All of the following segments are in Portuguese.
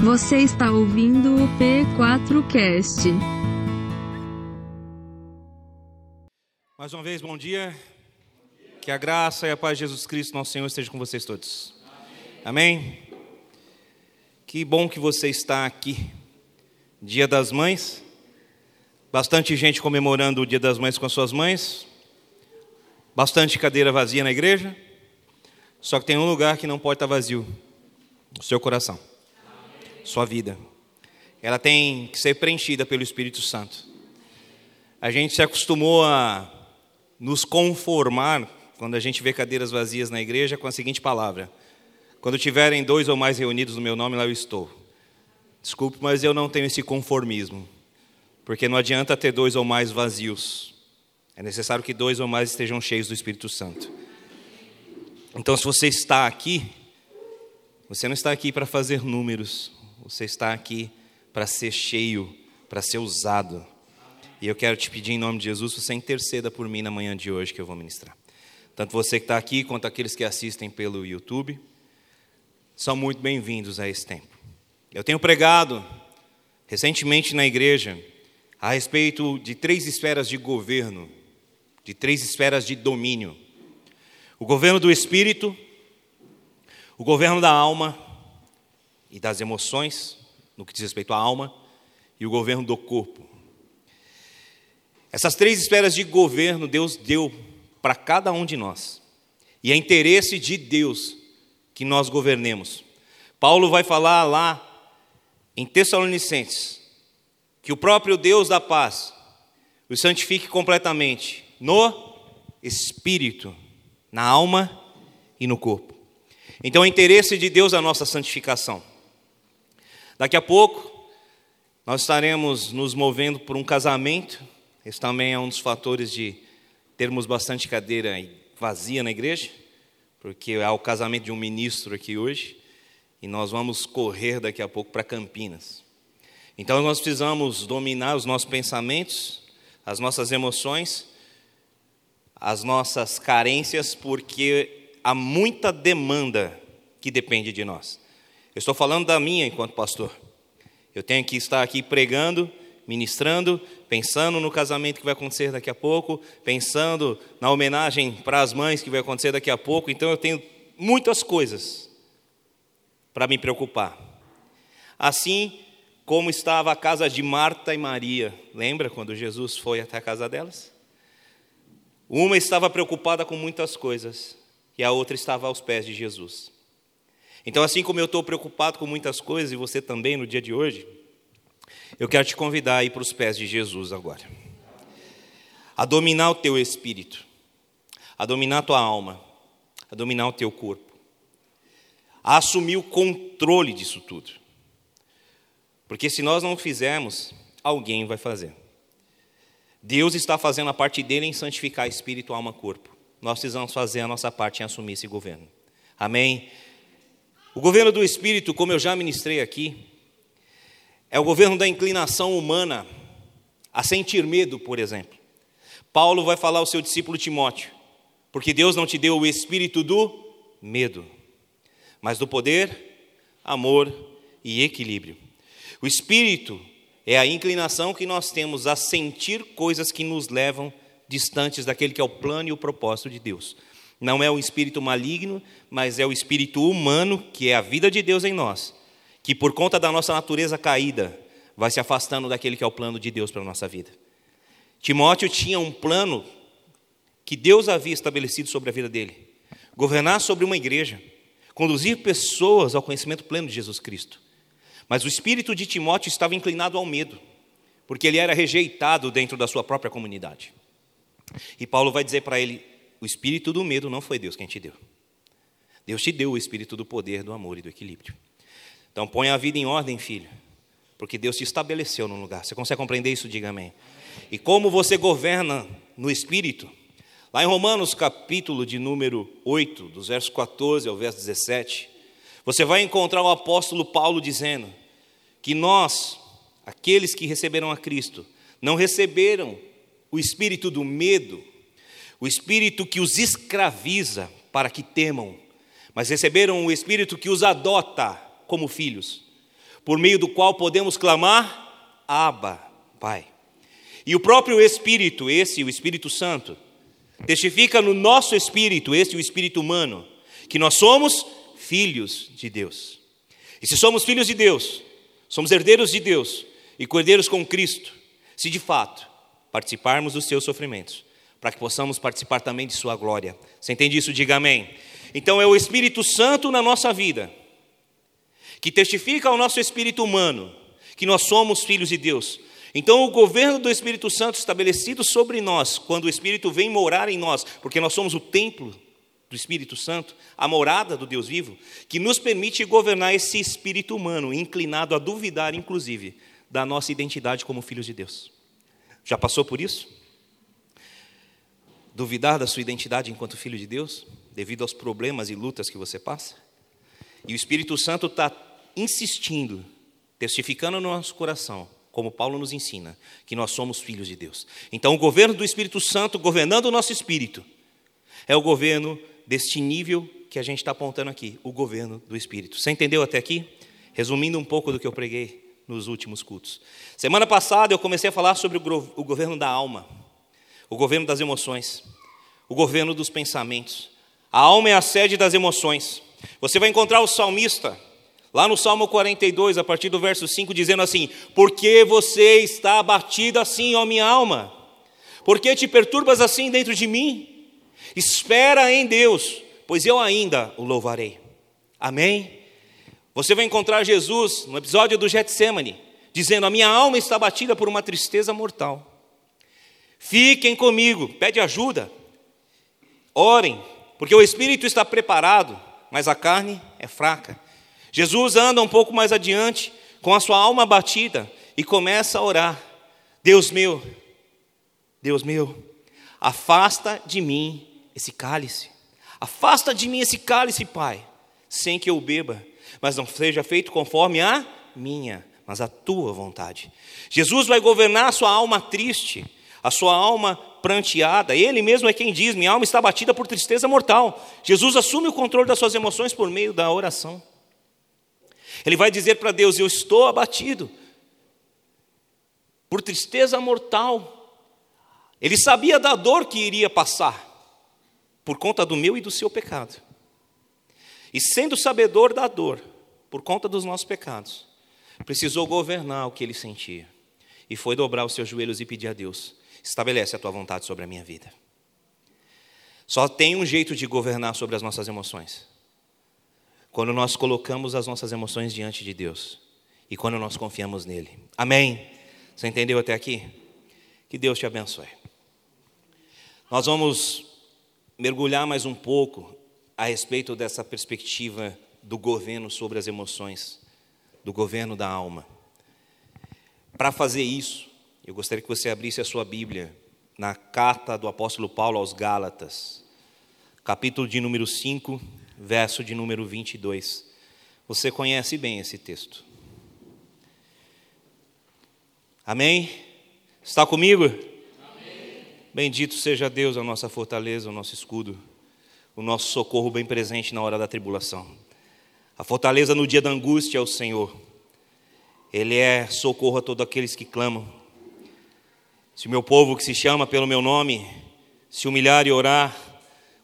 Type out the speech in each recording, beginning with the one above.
Você está ouvindo o P4Cast. Mais uma vez, bom dia. Que a graça e a paz de Jesus Cristo, nosso Senhor, esteja com vocês todos. Amém? Que bom que você está aqui. Dia das Mães. Bastante gente comemorando o Dia das Mães com as suas mães. Bastante cadeira vazia na igreja. Só que tem um lugar que não pode estar vazio: o seu coração, sua vida. Ela tem que ser preenchida pelo Espírito Santo. A gente se acostumou a nos conformar quando a gente vê cadeiras vazias na igreja com a seguinte palavra: Quando tiverem dois ou mais reunidos no meu nome, lá eu estou. Desculpe, mas eu não tenho esse conformismo, porque não adianta ter dois ou mais vazios. É necessário que dois ou mais estejam cheios do Espírito Santo. Então, se você está aqui, você não está aqui para fazer números, você está aqui para ser cheio, para ser usado. E eu quero te pedir em nome de Jesus, você interceda por mim na manhã de hoje que eu vou ministrar. Tanto você que está aqui quanto aqueles que assistem pelo YouTube, são muito bem-vindos a esse tempo. Eu tenho pregado recentemente na igreja a respeito de três esferas de governo, de três esferas de domínio o governo do espírito, o governo da alma e das emoções, no que diz respeito à alma, e o governo do corpo. Essas três esferas de governo Deus deu para cada um de nós. E é interesse de Deus que nós governemos. Paulo vai falar lá em Tessalonicenses que o próprio Deus da paz os santifique completamente no espírito na alma e no corpo. Então, é interesse de Deus a nossa santificação. Daqui a pouco, nós estaremos nos movendo por um casamento. Esse também é um dos fatores de termos bastante cadeira vazia na igreja, porque é o casamento de um ministro aqui hoje, e nós vamos correr daqui a pouco para Campinas. Então, nós precisamos dominar os nossos pensamentos, as nossas emoções as nossas carências, porque há muita demanda que depende de nós. Eu estou falando da minha enquanto pastor. Eu tenho que estar aqui pregando, ministrando, pensando no casamento que vai acontecer daqui a pouco, pensando na homenagem para as mães que vai acontecer daqui a pouco. Então eu tenho muitas coisas para me preocupar. Assim como estava a casa de Marta e Maria. Lembra quando Jesus foi até a casa delas? Uma estava preocupada com muitas coisas e a outra estava aos pés de Jesus. Então, assim como eu estou preocupado com muitas coisas e você também no dia de hoje, eu quero te convidar a ir para os pés de Jesus agora. A dominar o teu espírito, a dominar a tua alma, a dominar o teu corpo, a assumir o controle disso tudo. Porque se nós não fizermos, alguém vai fazer. Deus está fazendo a parte dele em santificar espírito, alma, corpo. Nós precisamos fazer a nossa parte em assumir esse governo. Amém? O governo do espírito, como eu já ministrei aqui, é o governo da inclinação humana a sentir medo, por exemplo. Paulo vai falar ao seu discípulo Timóteo, porque Deus não te deu o espírito do medo, mas do poder, amor e equilíbrio. O espírito é a inclinação que nós temos a sentir coisas que nos levam distantes daquele que é o plano e o propósito de Deus. Não é o espírito maligno, mas é o espírito humano, que é a vida de Deus em nós, que por conta da nossa natureza caída, vai se afastando daquele que é o plano de Deus para a nossa vida. Timóteo tinha um plano que Deus havia estabelecido sobre a vida dele: governar sobre uma igreja, conduzir pessoas ao conhecimento pleno de Jesus Cristo. Mas o espírito de Timóteo estava inclinado ao medo, porque ele era rejeitado dentro da sua própria comunidade. E Paulo vai dizer para ele: o espírito do medo não foi Deus quem te deu. Deus te deu o espírito do poder, do amor e do equilíbrio. Então põe a vida em ordem, filho, porque Deus te estabeleceu num lugar. Você consegue compreender isso? Diga amém. E como você governa no espírito? Lá em Romanos, capítulo de número 8, dos versos 14 ao verso 17, você vai encontrar o apóstolo Paulo dizendo que nós, aqueles que receberam a Cristo, não receberam o espírito do medo, o espírito que os escraviza para que temam, mas receberam o espírito que os adota como filhos. por meio do qual podemos clamar: Abba, Pai. E o próprio Espírito, esse, o Espírito Santo, testifica no nosso espírito, esse, o espírito humano, que nós somos filhos de Deus. E se somos filhos de Deus, somos herdeiros de Deus e cordeiros com Cristo, se de fato participarmos dos seus sofrimentos, para que possamos participar também de sua glória. Você entende isso? Diga amém. Então é o Espírito Santo na nossa vida que testifica ao nosso espírito humano que nós somos filhos de Deus. Então, o governo do Espírito Santo estabelecido sobre nós, quando o Espírito vem morar em nós, porque nós somos o templo do Espírito Santo, a morada do Deus vivo, que nos permite governar esse espírito humano, inclinado a duvidar, inclusive, da nossa identidade como filhos de Deus. Já passou por isso? Duvidar da sua identidade enquanto filho de Deus, devido aos problemas e lutas que você passa? E o Espírito Santo está insistindo, testificando no nosso coração, como Paulo nos ensina, que nós somos filhos de Deus. Então, o governo do Espírito Santo, governando o nosso espírito, é o governo deste nível que a gente está apontando aqui, o governo do Espírito. Você entendeu até aqui? Resumindo um pouco do que eu preguei nos últimos cultos. Semana passada eu comecei a falar sobre o governo da alma, o governo das emoções, o governo dos pensamentos. A alma é a sede das emoções. Você vai encontrar o salmista Lá no Salmo 42, a partir do verso 5, dizendo assim: Por que você está abatido assim, ó minha alma? Por que te perturbas assim dentro de mim? Espera em Deus, pois eu ainda o louvarei. Amém? Você vai encontrar Jesus no episódio do Getsemane, dizendo: A minha alma está abatida por uma tristeza mortal. Fiquem comigo, pede ajuda, orem, porque o espírito está preparado, mas a carne é fraca. Jesus anda um pouco mais adiante, com a sua alma batida, e começa a orar: Deus meu, Deus meu, afasta de mim esse cálice, afasta de mim esse cálice, Pai, sem que eu beba, mas não seja feito conforme a minha, mas a tua vontade. Jesus vai governar a sua alma triste, a sua alma pranteada. Ele mesmo é quem diz: Minha alma está batida por tristeza mortal. Jesus assume o controle das suas emoções por meio da oração. Ele vai dizer para Deus: Eu estou abatido por tristeza mortal. Ele sabia da dor que iria passar por conta do meu e do seu pecado. E sendo sabedor da dor por conta dos nossos pecados, precisou governar o que ele sentia. E foi dobrar os seus joelhos e pedir a Deus: estabelece a tua vontade sobre a minha vida. Só tem um jeito de governar sobre as nossas emoções quando nós colocamos as nossas emoções diante de Deus e quando nós confiamos nele. Amém? Você entendeu até aqui? Que Deus te abençoe. Nós vamos mergulhar mais um pouco a respeito dessa perspectiva do governo sobre as emoções, do governo da alma. Para fazer isso, eu gostaria que você abrisse a sua Bíblia na carta do apóstolo Paulo aos Gálatas, capítulo de número 5 verso de número 22. Você conhece bem esse texto. Amém? Está comigo? Amém. Bendito seja Deus, a nossa fortaleza, o nosso escudo, o nosso socorro bem presente na hora da tribulação. A fortaleza no dia da angústia é o Senhor. Ele é socorro a todos aqueles que clamam. Se o meu povo que se chama pelo meu nome se humilhar e orar,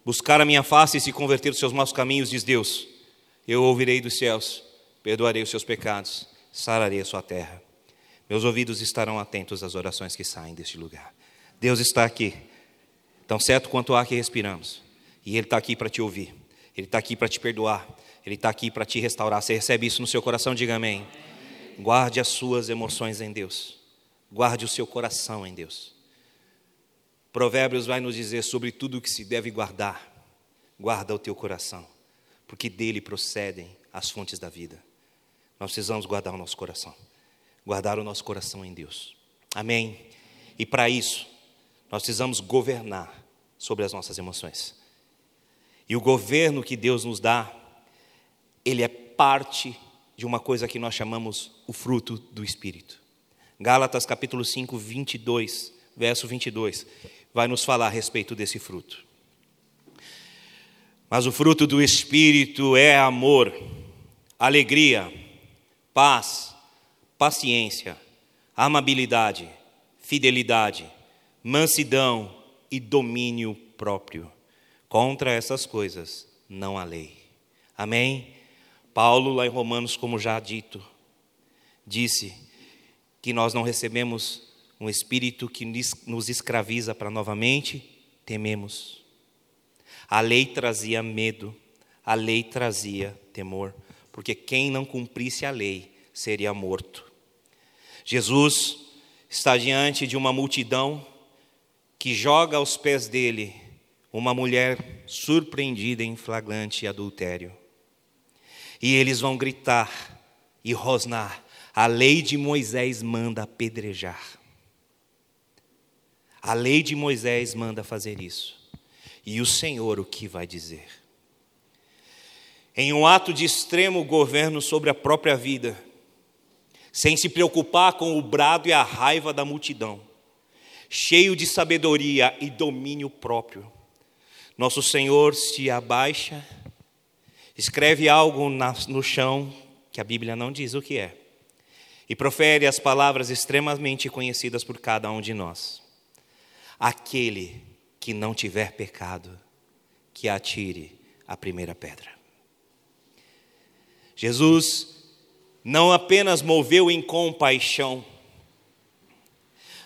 buscar a minha face e se converter dos seus maus caminhos, diz Deus, eu ouvirei dos céus, perdoarei os seus pecados, sararei a sua terra. Meus ouvidos estarão atentos às orações que saem deste lugar. Deus está aqui, tão certo quanto ar que respiramos, e Ele está aqui para te ouvir, Ele está aqui para te perdoar, Ele está aqui para te restaurar. Você recebe isso no seu coração? Diga amém. Guarde as suas emoções em Deus, guarde o seu coração em Deus. Provérbios vai nos dizer sobre tudo o que se deve guardar. Guarda o teu coração, porque dele procedem as fontes da vida. Nós precisamos guardar o nosso coração, guardar o nosso coração em Deus. Amém? E para isso, nós precisamos governar sobre as nossas emoções. E o governo que Deus nos dá, ele é parte de uma coisa que nós chamamos o fruto do Espírito. Gálatas capítulo 5, 22, verso 22 vai nos falar a respeito desse fruto. Mas o fruto do Espírito é amor, alegria, paz, paciência, amabilidade, fidelidade, mansidão e domínio próprio. Contra essas coisas não há lei. Amém? Paulo, lá em Romanos, como já dito, disse que nós não recebemos um espírito que nos escraviza para novamente tememos. A lei trazia medo, a lei trazia temor, porque quem não cumprisse a lei seria morto. Jesus está diante de uma multidão que joga aos pés dele uma mulher surpreendida em flagrante adultério. E eles vão gritar e rosnar: a lei de Moisés manda apedrejar. A lei de Moisés manda fazer isso. E o Senhor o que vai dizer? Em um ato de extremo governo sobre a própria vida, sem se preocupar com o brado e a raiva da multidão, cheio de sabedoria e domínio próprio, nosso Senhor se abaixa, escreve algo no chão que a Bíblia não diz o que é, e profere as palavras extremamente conhecidas por cada um de nós. Aquele que não tiver pecado, que atire a primeira pedra. Jesus não apenas moveu em compaixão,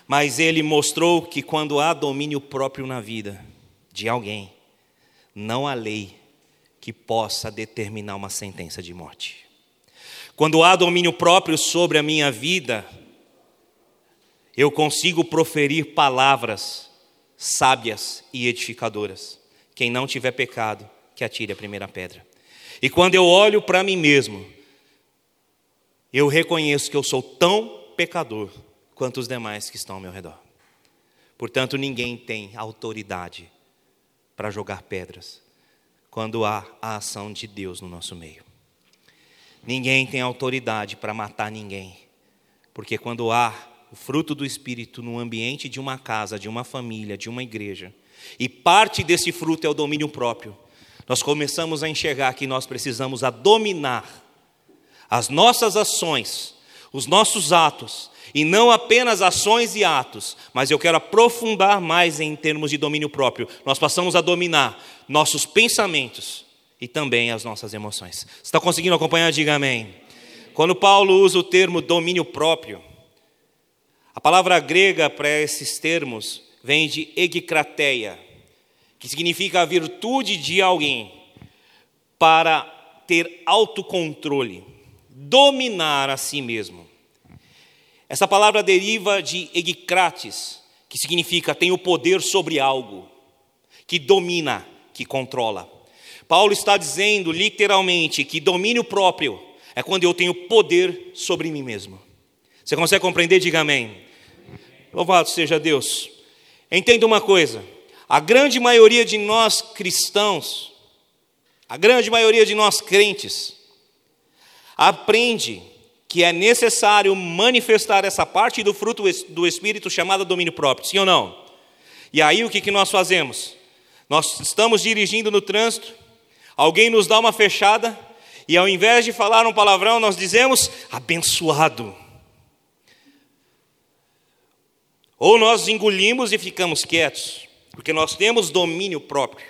mas ele mostrou que quando há domínio próprio na vida de alguém, não há lei que possa determinar uma sentença de morte. Quando há domínio próprio sobre a minha vida, eu consigo proferir palavras sábias e edificadoras. Quem não tiver pecado, que atire a primeira pedra. E quando eu olho para mim mesmo, eu reconheço que eu sou tão pecador quanto os demais que estão ao meu redor. Portanto, ninguém tem autoridade para jogar pedras quando há a ação de Deus no nosso meio. Ninguém tem autoridade para matar ninguém, porque quando há o fruto do Espírito no ambiente de uma casa, de uma família, de uma igreja, e parte desse fruto é o domínio próprio, nós começamos a enxergar que nós precisamos a dominar as nossas ações, os nossos atos, e não apenas ações e atos, mas eu quero aprofundar mais em termos de domínio próprio. Nós passamos a dominar nossos pensamentos e também as nossas emoções. Você está conseguindo acompanhar? Diga amém. Quando Paulo usa o termo domínio próprio, a palavra grega para esses termos vem de egikrateia, que significa a virtude de alguém para ter autocontrole, dominar a si mesmo. Essa palavra deriva de egikrates, que significa tem o poder sobre algo, que domina, que controla. Paulo está dizendo literalmente que domínio próprio é quando eu tenho poder sobre mim mesmo. Você consegue compreender? Diga amém. Louvado seja Deus. Entenda uma coisa: a grande maioria de nós cristãos, a grande maioria de nós crentes, aprende que é necessário manifestar essa parte do fruto do Espírito chamada domínio próprio, sim ou não? E aí o que, nós fazemos? Nós estamos dirigindo no trânsito, alguém nos dá uma fechada, e ao invés de falar um palavrão, nós dizemos abençoado. Ou nós engolimos e ficamos quietos, porque nós temos domínio próprio.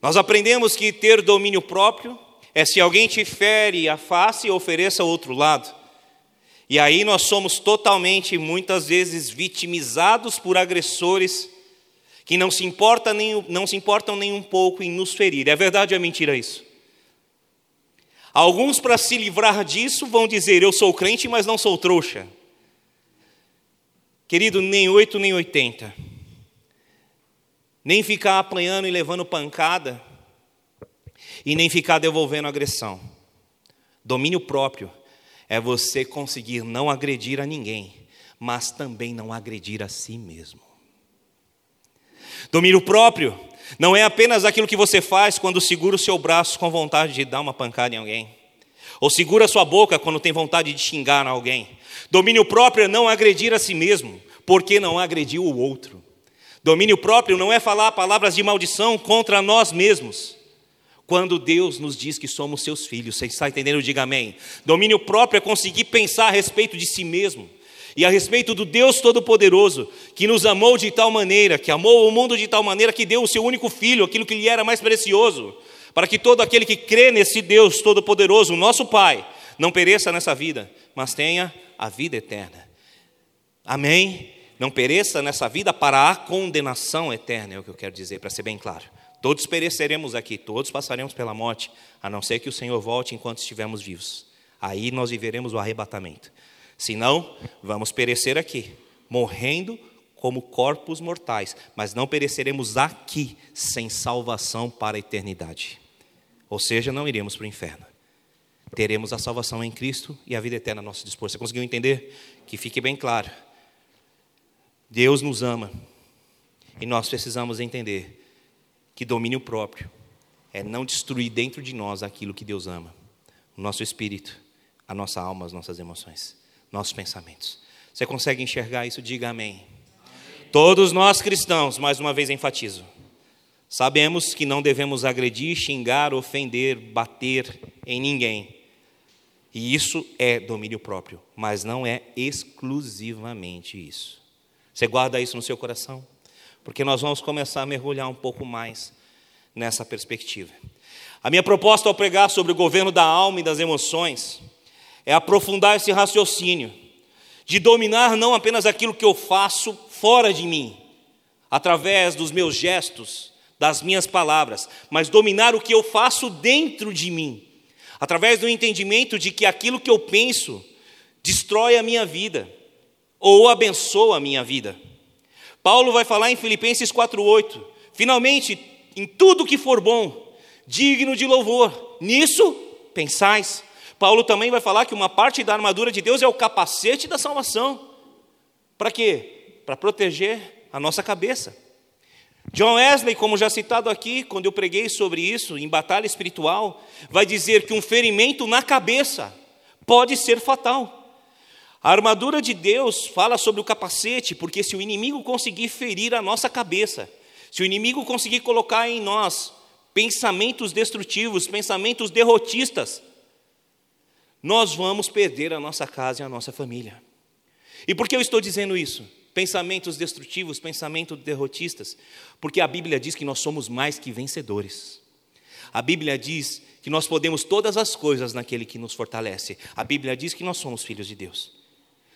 Nós aprendemos que ter domínio próprio é se alguém te fere a face, ofereça outro lado. E aí nós somos totalmente, muitas vezes, vitimizados por agressores que não se, importa nem, não se importam nem um pouco em nos ferir. É verdade ou é mentira isso? Alguns, para se livrar disso, vão dizer: Eu sou crente, mas não sou trouxa. Querido, nem oito nem oitenta. Nem ficar apanhando e levando pancada, e nem ficar devolvendo agressão. Domínio próprio é você conseguir não agredir a ninguém, mas também não agredir a si mesmo. Domínio próprio não é apenas aquilo que você faz quando segura o seu braço com vontade de dar uma pancada em alguém, ou segura a sua boca quando tem vontade de xingar alguém, Domínio próprio é não agredir a si mesmo, porque não agrediu o outro. Domínio próprio não é falar palavras de maldição contra nós mesmos, quando Deus nos diz que somos seus filhos. Você está entendendo? Diga amém. Domínio próprio é conseguir pensar a respeito de si mesmo e a respeito do Deus Todo-Poderoso, que nos amou de tal maneira, que amou o mundo de tal maneira que deu o seu único filho, aquilo que lhe era mais precioso, para que todo aquele que crê nesse Deus Todo-Poderoso, nosso Pai, não pereça nessa vida, mas tenha a vida eterna. Amém? Não pereça nessa vida para a condenação eterna, é o que eu quero dizer, para ser bem claro. Todos pereceremos aqui, todos passaremos pela morte, a não ser que o Senhor volte enquanto estivermos vivos. Aí nós viveremos o arrebatamento. Senão, vamos perecer aqui, morrendo como corpos mortais, mas não pereceremos aqui sem salvação para a eternidade. Ou seja, não iremos para o inferno. Teremos a salvação em Cristo e a vida eterna a nosso dispor. Você conseguiu entender? Que fique bem claro. Deus nos ama e nós precisamos entender que domínio próprio é não destruir dentro de nós aquilo que Deus ama, o nosso espírito, a nossa alma, as nossas emoções, nossos pensamentos. Você consegue enxergar isso? Diga amém. amém. Todos nós cristãos, mais uma vez enfatizo, sabemos que não devemos agredir, xingar, ofender, bater em ninguém. E isso é domínio próprio, mas não é exclusivamente isso. Você guarda isso no seu coração? porque nós vamos começar a mergulhar um pouco mais nessa perspectiva. A minha proposta ao pregar sobre o governo da alma e das emoções é aprofundar esse raciocínio de dominar não apenas aquilo que eu faço fora de mim, através dos meus gestos, das minhas palavras, mas dominar o que eu faço dentro de mim, através do entendimento de que aquilo que eu penso destrói a minha vida ou abençoa a minha vida. Paulo vai falar em Filipenses 4:8. Finalmente, em tudo que for bom, digno de louvor, nisso pensais. Paulo também vai falar que uma parte da armadura de Deus é o capacete da salvação. Para quê? Para proteger a nossa cabeça. John Wesley, como já citado aqui, quando eu preguei sobre isso em batalha espiritual, vai dizer que um ferimento na cabeça pode ser fatal. A armadura de Deus fala sobre o capacete, porque se o inimigo conseguir ferir a nossa cabeça, se o inimigo conseguir colocar em nós pensamentos destrutivos, pensamentos derrotistas, nós vamos perder a nossa casa e a nossa família. E por que eu estou dizendo isso? Pensamentos destrutivos, pensamentos derrotistas, porque a Bíblia diz que nós somos mais que vencedores. A Bíblia diz que nós podemos todas as coisas naquele que nos fortalece. A Bíblia diz que nós somos filhos de Deus.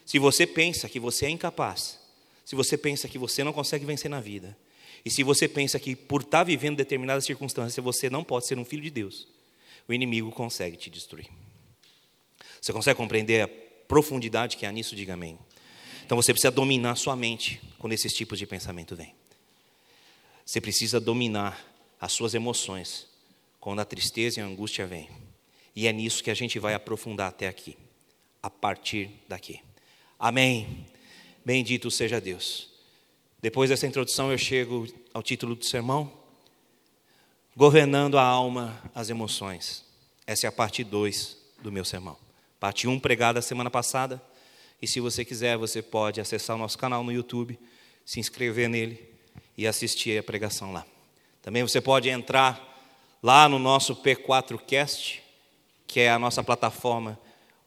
Se você pensa que você é incapaz, se você pensa que você não consegue vencer na vida, e se você pensa que por estar vivendo determinadas circunstâncias você não pode ser um filho de Deus, o inimigo consegue te destruir. Você consegue compreender a profundidade que há nisso? Diga amém. Então você precisa dominar sua mente quando esses tipos de pensamento vêm. Você precisa dominar as suas emoções quando a tristeza e a angústia vêm. E é nisso que a gente vai aprofundar até aqui, a partir daqui. Amém. Bendito seja Deus. Depois dessa introdução, eu chego ao título do sermão: Governando a alma, as emoções. Essa é a parte 2 do meu sermão. Parte 1 um, pregada semana passada. E se você quiser, você pode acessar o nosso canal no YouTube, se inscrever nele e assistir a pregação lá. Também você pode entrar lá no nosso P4Cast, que é a nossa plataforma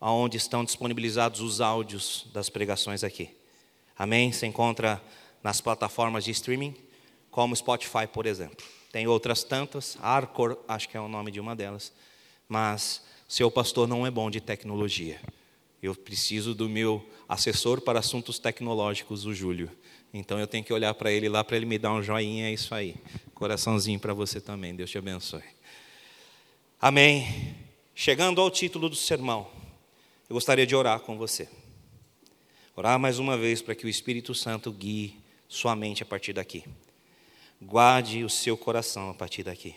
onde estão disponibilizados os áudios das pregações aqui. Amém? Se encontra nas plataformas de streaming, como Spotify, por exemplo. Tem outras tantas, Arcor, acho que é o nome de uma delas, mas seu pastor não é bom de tecnologia. Eu preciso do meu assessor para assuntos tecnológicos, o Júlio. Então eu tenho que olhar para ele lá para ele me dar um joinha, é isso aí. Coraçãozinho para você também, Deus te abençoe. Amém. Chegando ao título do sermão, eu gostaria de orar com você. Orar mais uma vez para que o Espírito Santo guie sua mente a partir daqui. Guarde o seu coração a partir daqui.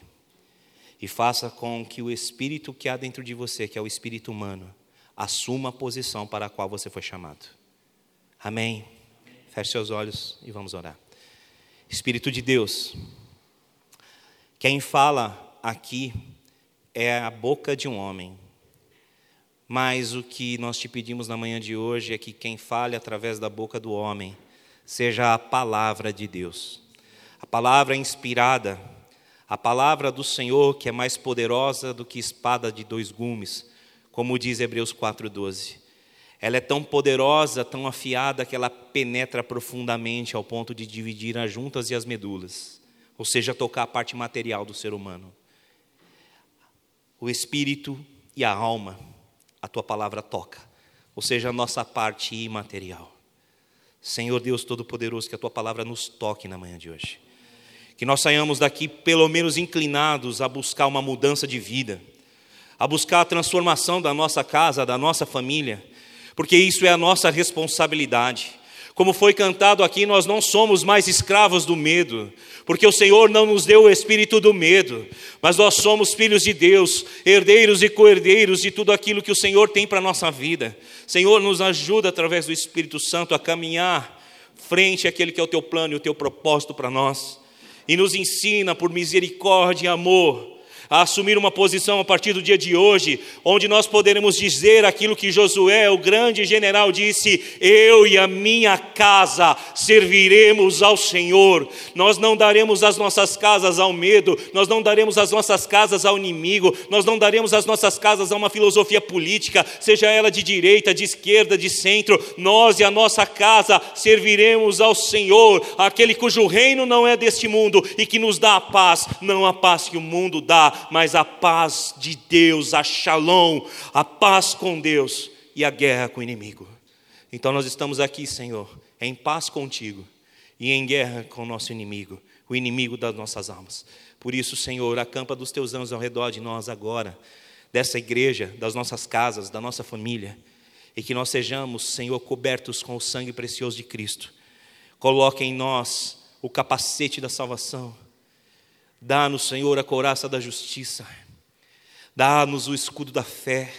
E faça com que o espírito que há dentro de você, que é o espírito humano, assuma a posição para a qual você foi chamado. Amém. Feche seus olhos e vamos orar. Espírito de Deus, quem fala aqui é a boca de um homem, mas o que nós te pedimos na manhã de hoje é que quem fale através da boca do homem seja a palavra de Deus. A palavra inspirada, A palavra do Senhor, que é mais poderosa do que espada de dois gumes, como diz Hebreus 4,12. Ela é tão poderosa, tão afiada, que ela penetra profundamente ao ponto de dividir as juntas e as medulas, ou seja, tocar a parte material do ser humano. O espírito e a alma, a tua palavra toca, ou seja, a nossa parte imaterial. Senhor Deus Todo-Poderoso, que a tua palavra nos toque na manhã de hoje. Que nós saiamos daqui pelo menos inclinados a buscar uma mudança de vida, a buscar a transformação da nossa casa, da nossa família, porque isso é a nossa responsabilidade. Como foi cantado aqui, nós não somos mais escravos do medo, porque o Senhor não nos deu o espírito do medo, mas nós somos filhos de Deus, herdeiros e co-herdeiros de tudo aquilo que o Senhor tem para a nossa vida. Senhor, nos ajuda através do Espírito Santo a caminhar frente àquele que é o teu plano e o teu propósito para nós, e nos ensina por misericórdia e amor a assumir uma posição a partir do dia de hoje, onde nós poderemos dizer aquilo que Josué, o grande general, disse: Eu e a minha casa serviremos ao Senhor. Nós não daremos as nossas casas ao medo, nós não daremos as nossas casas ao inimigo, nós não daremos as nossas casas a uma filosofia política, seja ela de direita, de esquerda, de centro. Nós e a nossa casa serviremos ao Senhor, aquele cujo reino não é deste mundo e que nos dá a paz, não a paz que o mundo dá, mas a paz de Deus, a shalom, a paz com Deus e a guerra com o inimigo. Então nós estamos aqui, Senhor, em paz contigo e em guerra com o nosso inimigo, o inimigo das nossas almas. Por isso, Senhor, acampa dos teus anjos ao redor de nós agora, dessa igreja, das nossas casas, da nossa família, e que nós sejamos, Senhor, cobertos com o sangue precioso de Cristo. Coloque em nós o capacete da salvação Dá-nos, Senhor, a couraça da justiça. Dá-nos o escudo da fé.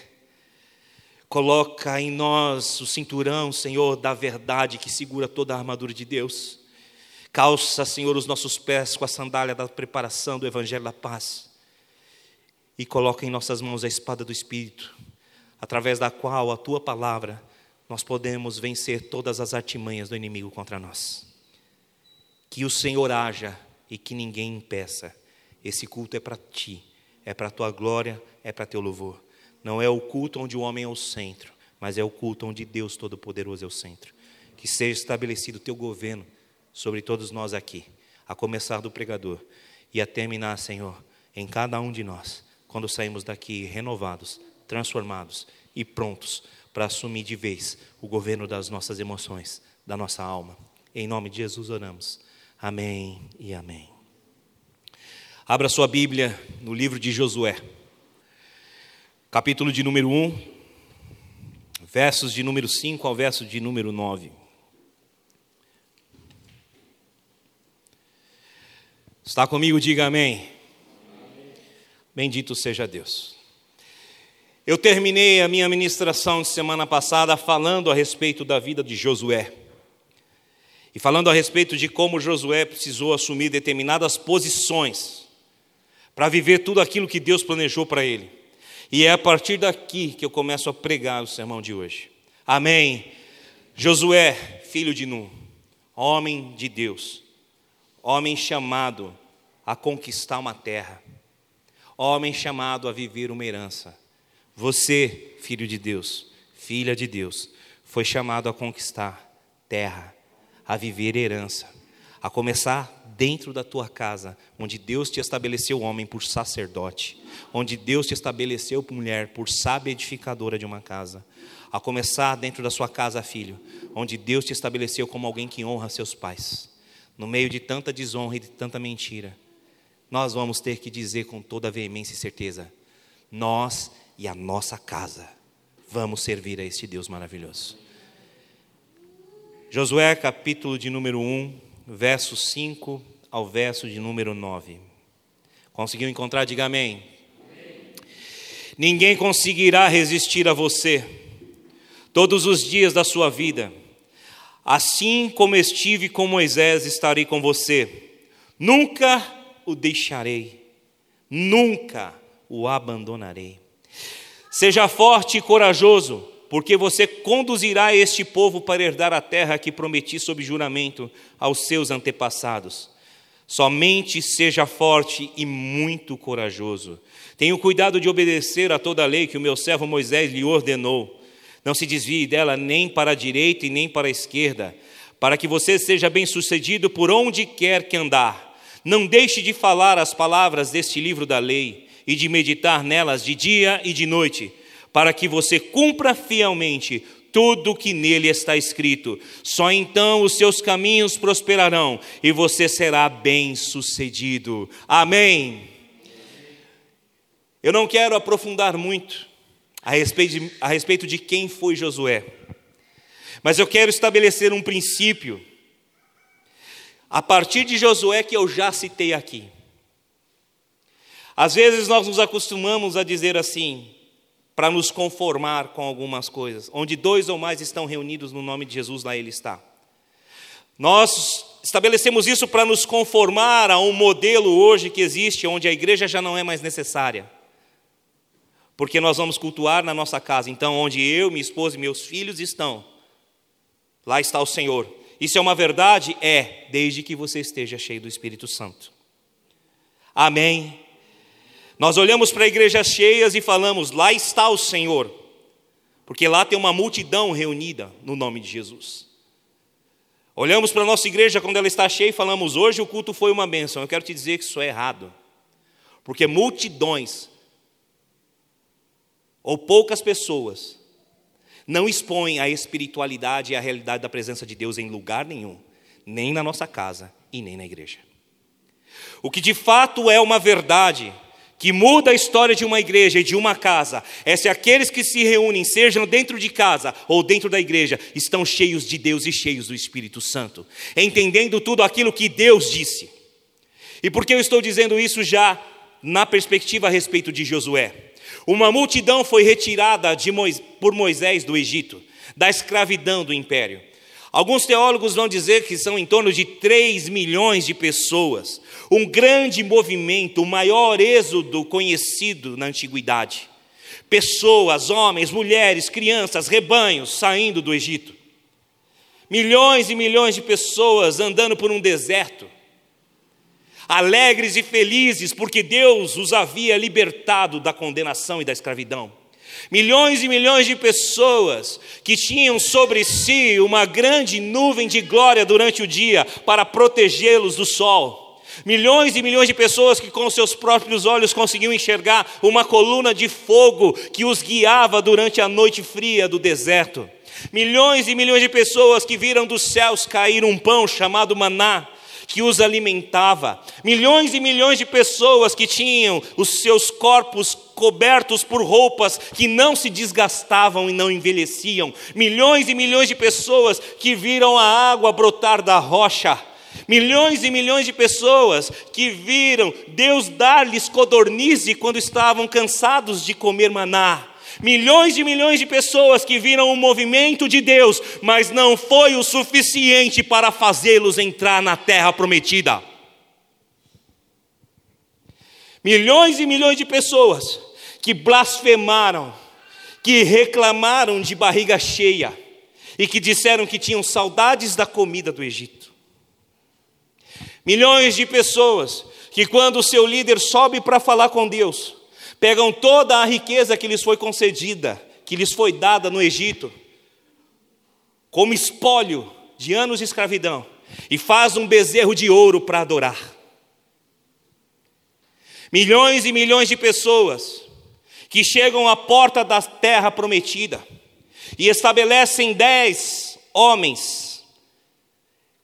Coloca em nós o cinturão, Senhor, da verdade que segura toda a armadura de Deus. Calça, Senhor, os nossos pés com a sandália da preparação do Evangelho da paz. E coloca em nossas mãos a espada do Espírito, através da qual a tua palavra nós podemos vencer todas as artimanhas do inimigo contra nós. Que o Senhor haja e que ninguém impeça. Esse culto é para ti, é para a tua glória, é para teu louvor. Não é o culto onde o homem é o centro, mas é o culto onde Deus Todo-Poderoso é o centro. Que seja estabelecido o teu governo sobre todos nós aqui, a começar do pregador e a terminar, Senhor, em cada um de nós, quando saímos daqui renovados, transformados e prontos para assumir de vez o governo das nossas emoções, da nossa alma. Em nome de Jesus oramos. Amém e amém. Abra sua Bíblia no livro de Josué, capítulo de número 1, versos de número 5 ao verso de número 9. Está comigo? Diga amém. amém. Bendito seja Deus. Eu terminei a minha ministração de semana passada falando a respeito da vida de Josué. E falando a respeito de como Josué precisou assumir determinadas posições para viver tudo aquilo que Deus planejou para ele. E é a partir daqui que eu começo a pregar o sermão de hoje. Amém. Josué, filho de Nun, homem de Deus, homem chamado a conquistar uma terra, homem chamado a viver uma herança. Você, filho de Deus, filha de Deus, foi chamado a conquistar terra a viver herança, a começar dentro da tua casa, onde Deus te estabeleceu homem por sacerdote, onde Deus te estabeleceu mulher por sábia edificadora de uma casa, a começar dentro da sua casa, filho, onde Deus te estabeleceu como alguém que honra seus pais. No meio de tanta desonra e de tanta mentira, nós vamos ter que dizer com toda veemência e certeza: nós e a nossa casa vamos servir a este Deus maravilhoso. Josué, capítulo de número 1, verso 5 ao verso de número 9. Conseguiu encontrar? Diga amém. amém. Ninguém conseguirá resistir a você todos os dias da sua vida. Assim como estive com Moisés, estarei com você. Nunca o deixarei, nunca o abandonarei. Seja forte e corajoso porque você conduzirá este povo para herdar a terra que prometi sob juramento aos seus antepassados. Somente seja forte e muito corajoso. Tenha cuidado de obedecer a toda a lei que o meu servo Moisés lhe ordenou. Não se desvie dela nem para a direita e nem para a esquerda, para que você seja bem-sucedido por onde quer que andar. Não deixe de falar as palavras deste livro da lei e de meditar nelas de dia e de noite, para que você cumpra fielmente tudo o que nele está escrito. Só então os seus caminhos prosperarão e você será bem-sucedido. Amém. Eu não quero aprofundar muito a respeito, de, a respeito de quem foi Josué, mas eu quero estabelecer um princípio a partir de Josué que eu já citei aqui. Às vezes nós nos acostumamos a dizer assim, para nos conformar com algumas coisas, onde dois ou mais estão reunidos no nome de Jesus, lá Ele está. Nós estabelecemos isso para nos conformar a um modelo hoje que existe, onde a igreja já não é mais necessária. Porque nós vamos cultuar na nossa casa, então, onde eu, minha esposa e meus filhos estão, lá está o Senhor. Isso é uma verdade? É, desde que você esteja cheio do Espírito Santo. Amém. Nós olhamos para igrejas cheias e falamos: lá está o Senhor, porque lá tem uma multidão reunida no nome de Jesus. Olhamos para a nossa igreja quando ela está cheia e falamos: hoje o culto foi uma bênção. Eu quero te dizer que isso é errado, porque multidões ou poucas pessoas não expõe a espiritualidade e a realidade da presença de Deus em lugar nenhum, nem na nossa casa e nem na igreja. O que de fato é uma verdade que muda a história de uma igreja e de uma casa é se aqueles que se reúnem, sejam dentro de casa ou dentro da igreja, estão cheios de Deus e cheios do Espírito Santo, entendendo tudo aquilo que Deus disse. E por que eu estou dizendo isso já na perspectiva a respeito de Josué? Uma multidão foi retirada Moisés, por Moisés do Egito, da escravidão do império. Alguns teólogos vão dizer que são em torno de 3 milhões de pessoas, um grande movimento, o maior êxodo conhecido na antiguidade. Pessoas, homens, mulheres, crianças, rebanhos saindo do Egito. Milhões e milhões de pessoas andando por um deserto, alegres e felizes, porque Deus os havia libertado da condenação e da escravidão. Milhões e milhões de pessoas que tinham sobre si uma grande nuvem de glória durante o dia para protegê-los do sol. Milhões e milhões de pessoas que com seus próprios olhos conseguiam enxergar uma coluna de fogo que os guiava durante a noite fria do deserto. Milhões e milhões de pessoas que viram dos céus cair um pão chamado maná, que os alimentava. Milhões e milhões de pessoas que tinham os seus corpos cobertos por roupas que não se desgastavam e não envelheciam. Milhões e milhões de pessoas que viram a água brotar da rocha. Milhões e milhões de pessoas que viram Deus dar-lhes codornize quando estavam cansados de comer maná. Milhões e milhões de pessoas que viram o movimento de Deus, mas não foi o suficiente para fazê-los entrar na terra prometida. Milhões e milhões de pessoas que blasfemaram, que reclamaram de barriga cheia e que disseram que tinham saudades da comida do Egito. Milhões de pessoas que, quando o seu líder sobe para falar com Deus, pegam toda a riqueza que lhes foi concedida, que lhes foi dada no Egito, como espólio de anos de escravidão, e faz um bezerro de ouro para adorar. Milhões e milhões de pessoas que chegam à porta da terra prometida e estabelecem dez homens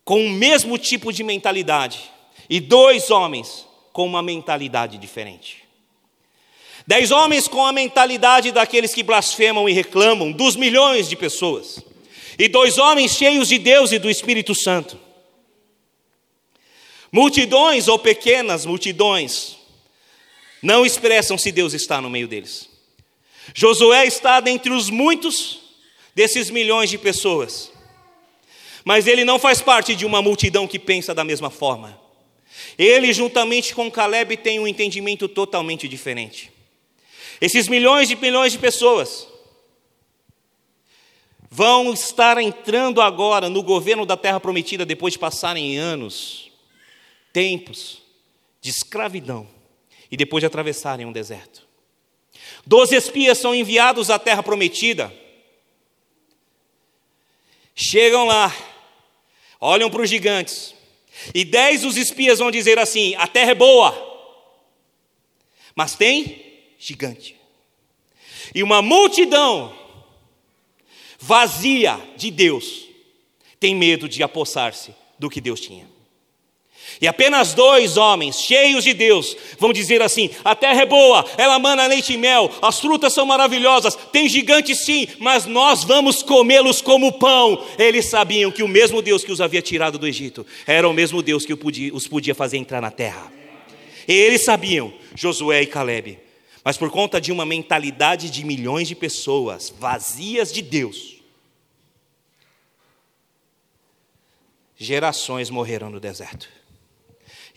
com o mesmo tipo de mentalidade e dois homens com uma mentalidade diferente. Dez homens com a mentalidade daqueles que blasfemam e reclamam, dos milhões de pessoas. E dois homens cheios de Deus e do Espírito Santo. Multidões ou pequenas multidões não expressam se Deus está no meio deles. Josué está dentre os muitos desses milhões de pessoas, mas ele não faz parte de uma multidão que pensa da mesma forma. Ele, juntamente com Caleb, tem um entendimento totalmente diferente. Esses milhões e milhões de pessoas vão estar entrando agora no governo da terra prometida depois de passarem anos tempos de escravidão e depois de atravessarem um deserto. Doze espias são enviados à terra prometida. Chegam lá, olham para os gigantes, e dez dos espias vão dizer assim: a terra é boa, mas tem gigante. E uma multidão vazia de Deus tem medo de apossar-se do que Deus tinha. E apenas dois homens, cheios de Deus, vão dizer assim: a terra é boa, ela mana leite e mel, as frutas são maravilhosas, tem gigantes sim, mas nós vamos comê-los como pão. Eles sabiam que o mesmo Deus que os havia tirado do Egito era o mesmo Deus que os podia fazer entrar na terra. E eles sabiam, Josué e Caleb, mas por conta de uma mentalidade de milhões de pessoas vazias de Deus, gerações morreram no deserto.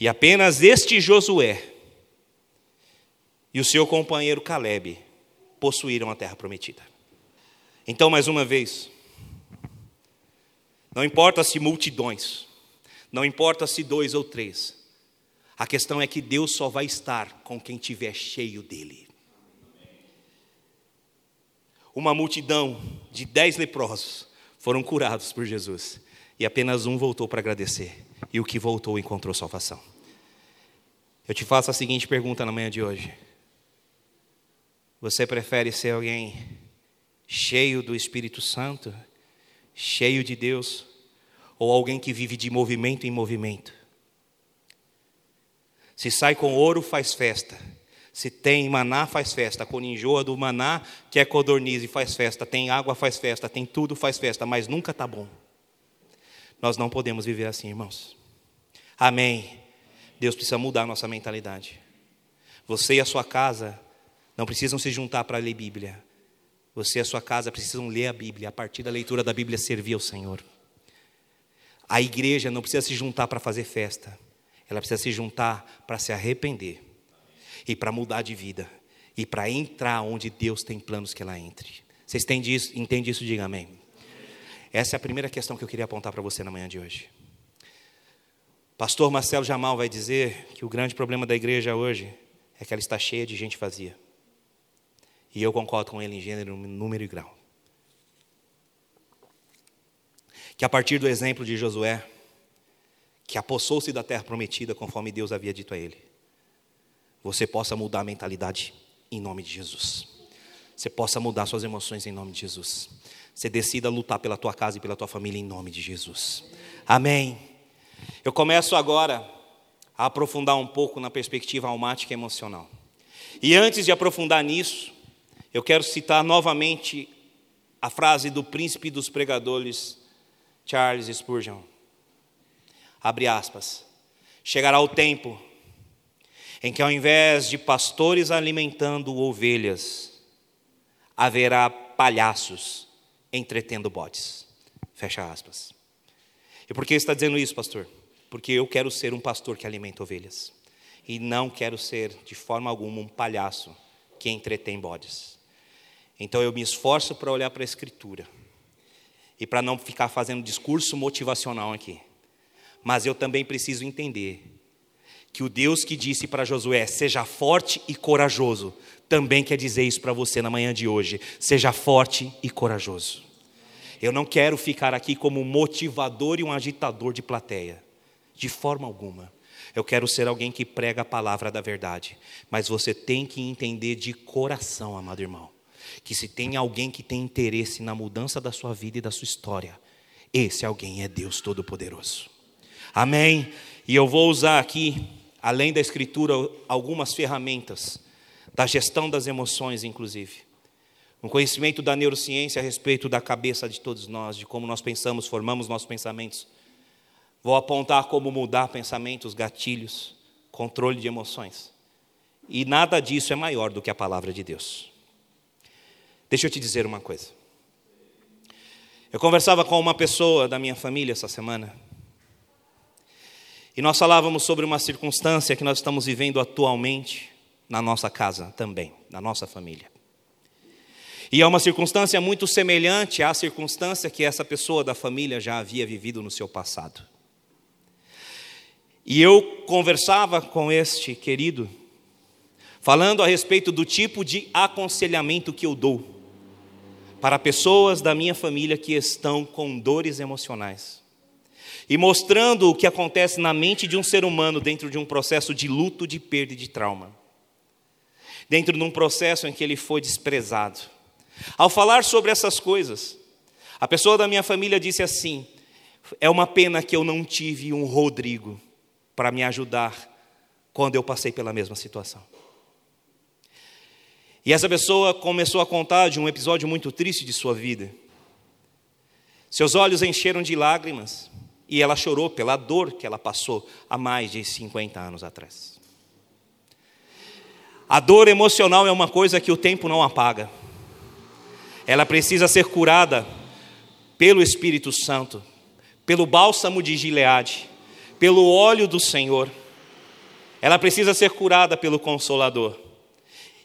E apenas este Josué e o seu companheiro Caleb possuíram a terra prometida. Então, mais uma vez, não importa se multidões, não importa se dois ou três, a questão é que Deus só vai estar com quem tiver cheio dele. Uma multidão de dez leprosos foram curados por Jesus e apenas um voltou para agradecer, e o que voltou encontrou salvação. Eu te faço a seguinte pergunta na manhã de hoje: Você prefere ser alguém cheio do Espírito Santo, cheio de Deus, ou alguém que vive de movimento em movimento? Se sai com ouro, faz festa. Se tem maná, faz festa. Enjoa do maná, que é codorniz e faz festa. Tem água, faz festa. Tem tudo, faz festa. Mas nunca está bom. Nós não podemos viver assim, irmãos. Amém. Deus precisa mudar a nossa mentalidade. Você e a sua casa não precisam se juntar para ler Bíblia. Você e a sua casa precisam ler a Bíblia, a partir da leitura da Bíblia servir ao Senhor. A igreja não precisa se juntar para fazer festa. Ela precisa se juntar para se arrepender e para mudar de vida e para entrar onde Deus tem planos que ela entre. Vocês entendem isso? Entende isso? Diga amém. Essa é a primeira questão que eu queria apontar para você na manhã de hoje. Pastor Marcelo Jamal vai dizer que o grande problema da igreja hoje é que ela está cheia de gente vazia. E eu concordo com ele em gênero, número e grau. Que a partir do exemplo de Josué, que apossou-se da terra prometida conforme Deus havia dito a ele, você possa mudar a mentalidade em nome de Jesus. Você possa mudar suas emoções em nome de Jesus. Você decida lutar pela tua casa e pela tua família em nome de Jesus. Amém. Eu começo agora a aprofundar um pouco na perspectiva almática emocional. E antes de aprofundar nisso, eu quero citar novamente a frase do príncipe dos pregadores, Charles Spurgeon. Abre aspas. Chegará o tempo em que, ao invés de pastores alimentando ovelhas, haverá palhaços entretendo bodes. Fecha aspas. E por que está dizendo isso, pastor? Porque eu quero ser um pastor que alimenta ovelhas. E não quero ser, de forma alguma, um palhaço que entretém bodes. Então eu me esforço para olhar para a Escritura. E para não ficar fazendo discurso motivacional aqui. Mas eu também preciso entender que o Deus que disse para Josué: seja forte e corajoso, também quer dizer isso para você na manhã de hoje. Seja forte e corajoso. Eu não quero ficar aqui como um motivador e um agitador de plateia, de forma alguma. Eu quero ser alguém que prega a palavra da verdade. Mas você tem que entender de coração, amado irmão, que se tem alguém que tem interesse na mudança da sua vida e da sua história, esse alguém é Deus Todo-Poderoso. Amém? E eu vou usar aqui, além da Escritura, algumas ferramentas da gestão das emoções, inclusive. Um conhecimento da neurociência a respeito da cabeça de todos nós, de como nós pensamos, formamos nossos pensamentos. Vou apontar como mudar pensamentos, gatilhos, controle de emoções. E nada disso é maior do que a palavra de Deus. Deixa eu te dizer uma coisa. Eu conversava com uma pessoa da minha família essa semana. E nós falávamos sobre uma circunstância que nós estamos vivendo atualmente na nossa casa também, na nossa família. E é uma circunstância muito semelhante à circunstância que essa pessoa da família já havia vivido no seu passado. E eu conversava com este querido, falando a respeito do tipo de aconselhamento que eu dou para pessoas da minha família que estão com dores emocionais. E mostrando o que acontece na mente de um ser humano dentro de um processo de luto, de perda e de trauma. Dentro de um processo em que ele foi desprezado. Ao falar sobre essas coisas, a pessoa da minha família disse assim: é uma pena que eu não tive um Rodrigo para me ajudar quando eu passei pela mesma situação. E essa pessoa começou a contar de um episódio muito triste de sua vida. Seus olhos encheram de lágrimas e ela chorou pela dor que ela passou há mais de 50 anos atrás. A dor emocional é uma coisa que o tempo não apaga. Ela precisa ser curada pelo Espírito Santo, pelo bálsamo de Gileade, pelo óleo do Senhor. Ela precisa ser curada pelo Consolador.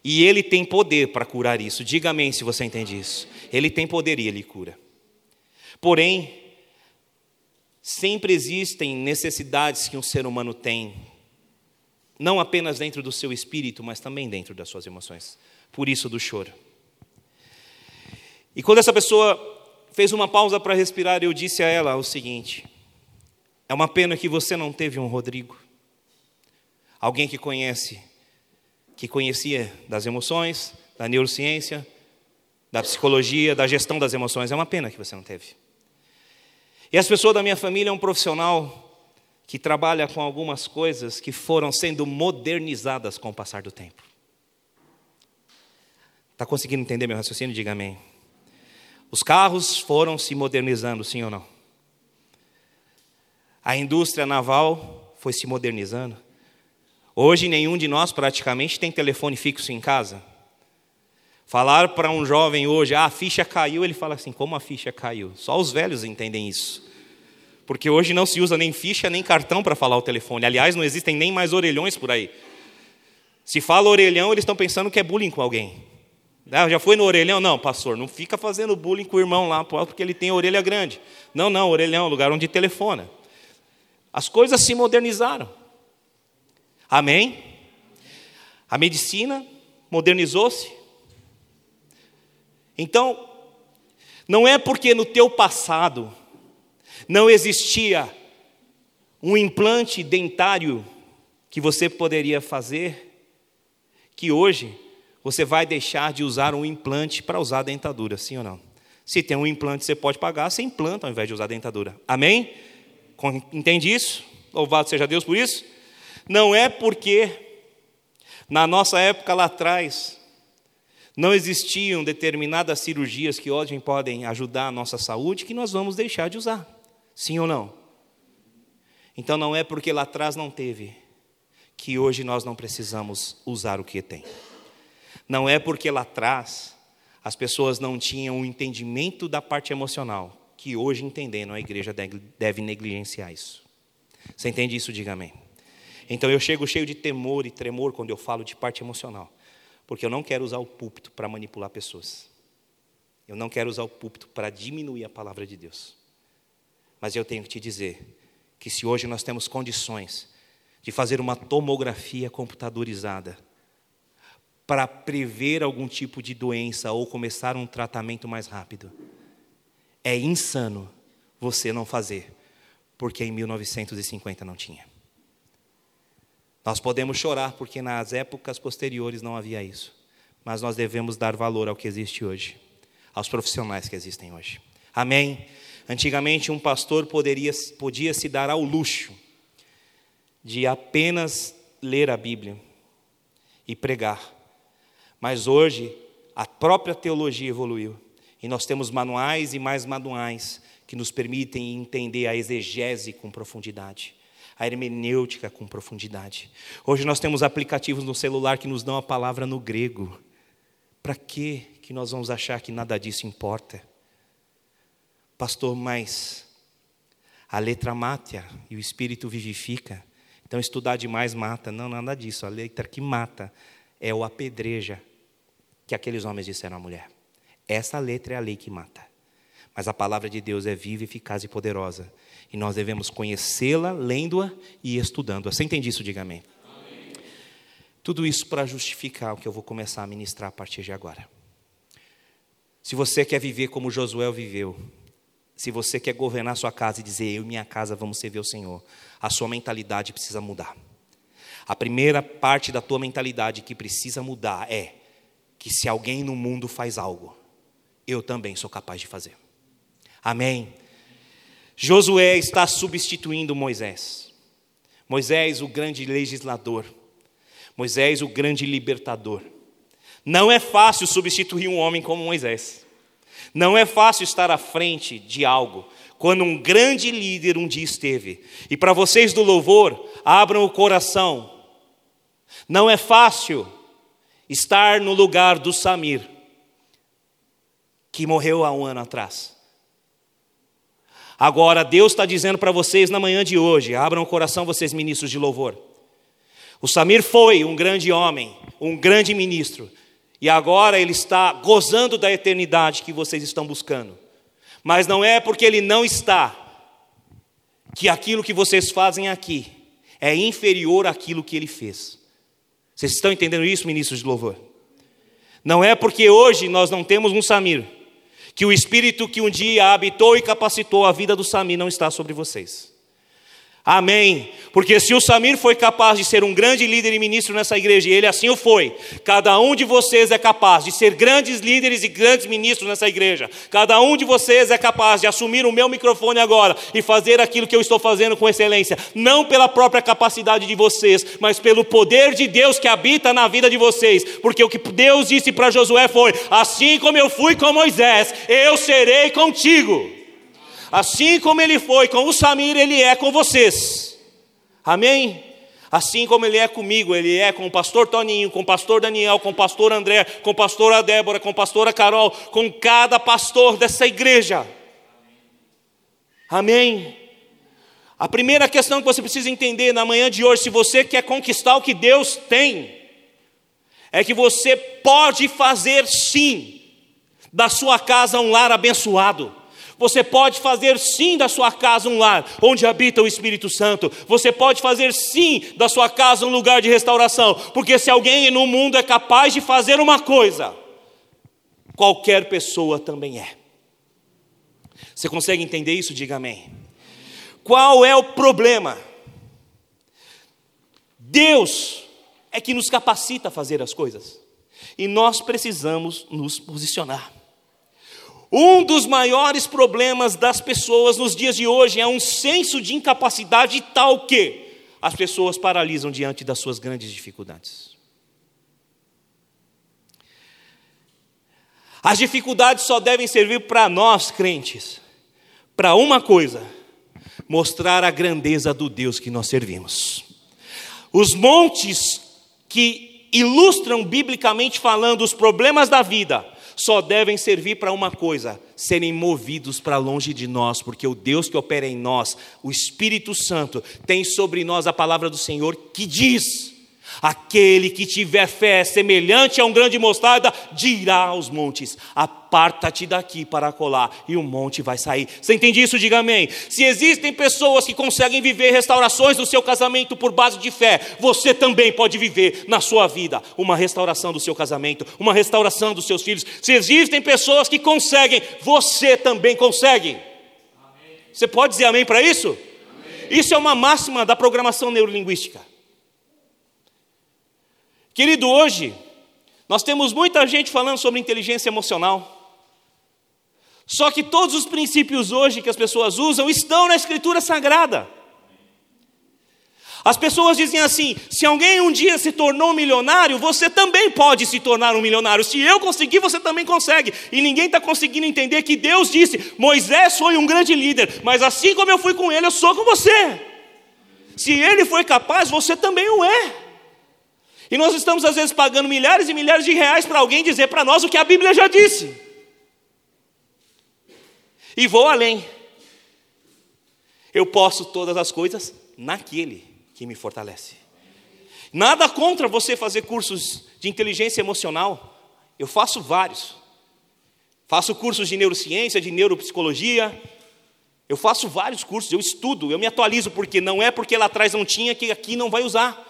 E Ele tem poder para curar isso. Diga amém se você entende isso. Ele tem poder e Ele cura. Porém, sempre existem necessidades que um ser humano tem, não apenas dentro do seu espírito, mas também dentro das suas emoções. Por isso do choro. E quando essa pessoa fez uma pausa para respirar, eu disse a ela o seguinte: é uma pena que você não teve um Rodrigo, alguém que conhece, que conhecia das emoções, da neurociência, da psicologia, da gestão das emoções. É uma pena que você não teve. E as pessoas da minha família é um profissional que trabalha com algumas coisas que foram sendo modernizadas com o passar do tempo. Está conseguindo entender meu raciocínio? Diga amém. Os carros foram se modernizando, sim ou não? A indústria naval foi se modernizando. Hoje, nenhum de nós praticamente tem telefone fixo em casa. Falar para um jovem hoje, ah, a ficha caiu, ele fala assim: como a ficha caiu? Só os velhos entendem isso. Porque hoje não se usa nem ficha nem cartão para falar o telefone. Aliás, não existem nem mais orelhões por aí. Se fala orelhão, eles estão pensando que é bullying com alguém. Ah, já foi no orelhão? Não, pastor, não fica fazendo bullying com o irmão lá, porque ele tem orelha grande. Não, não, orelhão é lugar onde telefona. As coisas se modernizaram. Amém? A medicina modernizou-se. Então, não é porque no teu passado não existia um implante dentário que você poderia fazer, que hoje você vai deixar de usar um implante para usar a dentadura, sim ou não? Se tem um implante, você pode pagar, você implanta ao invés de usar a dentadura. Amém? Entende isso? Louvado seja Deus por isso. Não é porque na nossa época lá atrás não existiam determinadas cirurgias que hoje podem ajudar a nossa saúde que nós vamos deixar de usar. Sim ou não? Então não é porque lá atrás não teve que hoje nós não precisamos usar o que tem. Não é porque lá atrás as pessoas não tinham o entendimento da parte emocional, que hoje, entendendo, a igreja deve negligenciar isso. Você entende isso? Diga amém. Então eu chego cheio de temor e tremor quando eu falo de parte emocional, porque eu não quero usar o púlpito para manipular pessoas. Eu não quero usar o púlpito para diminuir a palavra de Deus. Mas eu tenho que te dizer que se hoje nós temos condições de fazer uma tomografia computadorizada para prever algum tipo de doença ou começar um tratamento mais rápido. É insano você não fazer, porque em 1950 não tinha. Nós podemos chorar porque nas épocas posteriores não havia isso, mas nós devemos dar valor ao que existe hoje, aos profissionais que existem hoje. Amém? Antigamente, um pastor poderia, podia se dar ao luxo de apenas ler a Bíblia e pregar mas hoje a própria teologia evoluiu e nós temos manuais e mais manuais que nos permitem entender a exegese com profundidade, a hermenêutica com profundidade. Hoje nós temos aplicativos no celular que nos dão a palavra no grego. Para que que nós vamos achar que nada disso importa? Pastor, mas a letra mata e o espírito vivifica. Então estudar demais mata. Não, nada disso. A letra que mata é o apedreja que aqueles homens disseram à mulher. Essa letra é a lei que mata. Mas a palavra de Deus é viva, eficaz e poderosa. E nós devemos conhecê-la, lendo-a e estudando-a. Você entende isso? Diga amém. amém. Tudo isso para justificar o que eu vou começar a ministrar a partir de agora. Se você quer viver como Josué viveu, se você quer governar sua casa e dizer eu e minha casa vamos servir o Senhor, a sua mentalidade precisa mudar. A primeira parte da tua mentalidade que precisa mudar é que se alguém no mundo faz algo, eu também sou capaz de fazer. Amém. Josué está substituindo Moisés. Moisés, o grande legislador. Moisés, o grande libertador. Não é fácil substituir um homem como Moisés. Não é fácil estar à frente de algo quando um grande líder um dia esteve. E para vocês do louvor, abram o coração. Não é fácil estar no lugar do Samir, que morreu há um ano atrás. Agora, Deus está dizendo para vocês na manhã de hoje: abram o coração, vocês ministros de louvor. O Samir foi um grande homem, um grande ministro, e agora ele está gozando da eternidade que vocês estão buscando. Mas não é porque ele não está, que aquilo que vocês fazem aqui é inferior àquilo que ele fez. Vocês estão entendendo isso, ministros de louvor? Não é porque hoje nós não temos um Samir que o Espírito que um dia habitou e capacitou a vida do Samir não está sobre vocês. Amém. Porque se o Samir foi capaz de ser um grande líder e ministro nessa igreja, e ele assim o foi, cada um de vocês é capaz de ser grandes líderes e grandes ministros nessa igreja. Cada um de vocês é capaz de assumir o meu microfone agora e fazer aquilo que eu estou fazendo com excelência, não pela própria capacidade de vocês, mas pelo poder de Deus que habita na vida de vocês. Porque o que Deus disse para Josué foi: Assim como eu fui com Moisés, eu serei contigo. Assim como ele foi com o Samir, ele é com vocês. Amém? Assim como ele é comigo, ele é com o pastor Toninho, com o pastor Daniel, com o pastor André, com a pastora Débora, com a pastora Carol, com cada pastor dessa igreja. Amém? A primeira questão que você precisa entender na manhã de hoje, se você quer conquistar o que Deus tem, é que você pode fazer sim da sua casa um lar abençoado. Você pode fazer sim da sua casa um lar onde habita o Espírito Santo. Você pode fazer sim da sua casa um lugar de restauração. Porque se alguém no mundo é capaz de fazer uma coisa, qualquer pessoa também é. Você consegue entender isso? Diga amém. Qual é o problema? Deus é que nos capacita a fazer as coisas. E nós precisamos nos posicionar. Um dos maiores problemas das pessoas nos dias de hoje é um senso de incapacidade tal que as pessoas paralisam diante das suas grandes dificuldades. As dificuldades só devem servir para nós, crentes, para uma coisa: mostrar a grandeza do Deus que nós servimos. Os montes que ilustram biblicamente falando os problemas da vida, só devem servir para uma coisa: serem movidos para longe de nós, porque o Deus que opera em nós, o Espírito Santo, tem sobre nós a palavra do Senhor que diz: Aquele que tiver fé semelhante a um grande mostarda, dirá aos montes: Aparta-te daqui para colar, e o monte vai sair. Você entende isso? Diga amém. Se existem pessoas que conseguem viver restaurações do seu casamento por base de fé, você também pode viver na sua vida uma restauração do seu casamento, uma restauração dos seus filhos. Se existem pessoas que conseguem, você também consegue. Amém. Você pode dizer amém para isso? Amém. Isso é uma máxima da programação neurolinguística. Querido, hoje, nós temos muita gente falando sobre inteligência emocional. Só que todos os princípios hoje que as pessoas usam estão na Escritura Sagrada. As pessoas dizem assim: se alguém um dia se tornou milionário, você também pode se tornar um milionário. Se eu conseguir, você também consegue. E ninguém está conseguindo entender que Deus disse: Moisés foi um grande líder, mas assim como eu fui com ele, eu sou com você. Se ele foi capaz, você também o é. E nós estamos, às vezes, pagando milhares e milhares de reais para alguém dizer para nós o que a Bíblia já disse. E vou além. Eu posso todas as coisas naquele que me fortalece. Nada contra você fazer cursos de inteligência emocional. Eu faço vários. Faço cursos de neurociência, de neuropsicologia. Eu faço vários cursos, eu estudo, eu me atualizo, porque não é porque lá atrás não tinha que aqui não vai usar.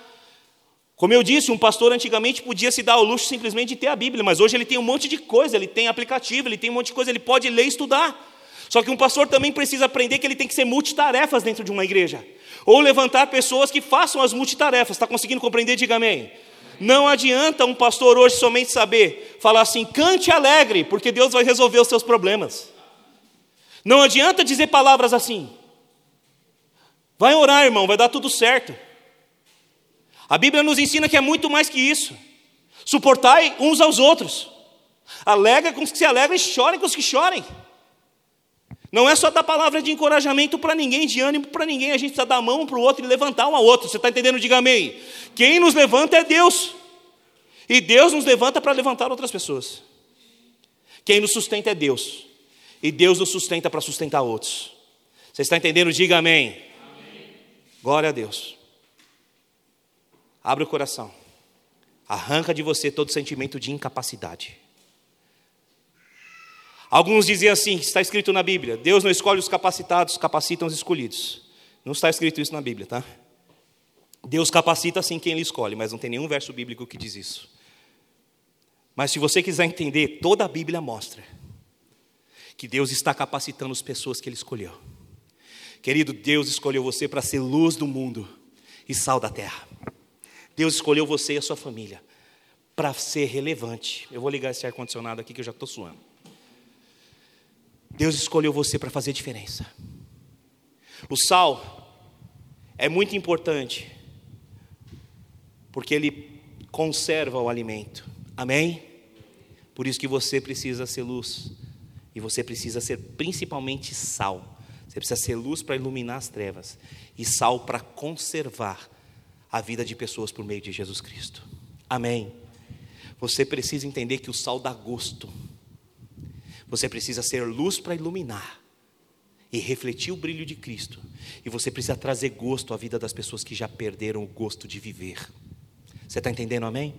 Como eu disse, um pastor antigamente podia se dar ao luxo simplesmente de ter a Bíblia, mas hoje ele tem um monte de coisa, ele tem aplicativo, ele tem um monte de coisa, ele pode ler e estudar. Só que um pastor também precisa aprender que ele tem que ser multitarefas dentro de uma igreja. Ou levantar pessoas que façam as multitarefas. Está conseguindo compreender? Diga amém. Não adianta um pastor hoje somente saber falar assim, cante alegre, porque Deus vai resolver os seus problemas. Não adianta dizer palavras assim. Vai orar, irmão, vai dar tudo certo. A Bíblia nos ensina que é muito mais que isso. Suportai uns aos outros. Alegra com os que se alegram e chorem com os que chorem. Não é só dar palavra de encorajamento para ninguém, de ânimo para ninguém, a gente precisa dar a mão para o outro e levantar um ao outro. Você está entendendo? Diga amém. Quem nos levanta é Deus. E Deus nos levanta para levantar outras pessoas. Quem nos sustenta é Deus. E Deus nos sustenta para sustentar outros. Você está entendendo? Diga amém. amém. Glória a Deus. Abre o coração. Arranca de você todo sentimento de incapacidade. Alguns dizem assim, está escrito na Bíblia: Deus não escolhe os capacitados, capacita os escolhidos. Não está escrito isso na Bíblia, tá? Deus capacita assim quem Ele escolhe, mas não tem nenhum verso bíblico que diz isso. Mas se você quiser entender, toda a Bíblia mostra que Deus está capacitando as pessoas que Ele escolheu. Querido, Deus escolheu você para ser luz do mundo e sal da terra. Deus escolheu você e a sua família para ser relevante. Eu vou ligar esse ar-condicionado aqui que eu já estou suando. Deus escolheu você para fazer diferença. O sal é muito importante, porque ele conserva o alimento. Amém? Por isso que você precisa ser luz. E você precisa ser principalmente sal. Você precisa ser luz para iluminar as trevas. E sal para conservar a vida de pessoas por meio de Jesus Cristo. Amém? Você precisa entender que o sal dá gosto. Você precisa ser luz para iluminar e refletir o brilho de Cristo. E você precisa trazer gosto à vida das pessoas que já perderam o gosto de viver. Você está entendendo, amém?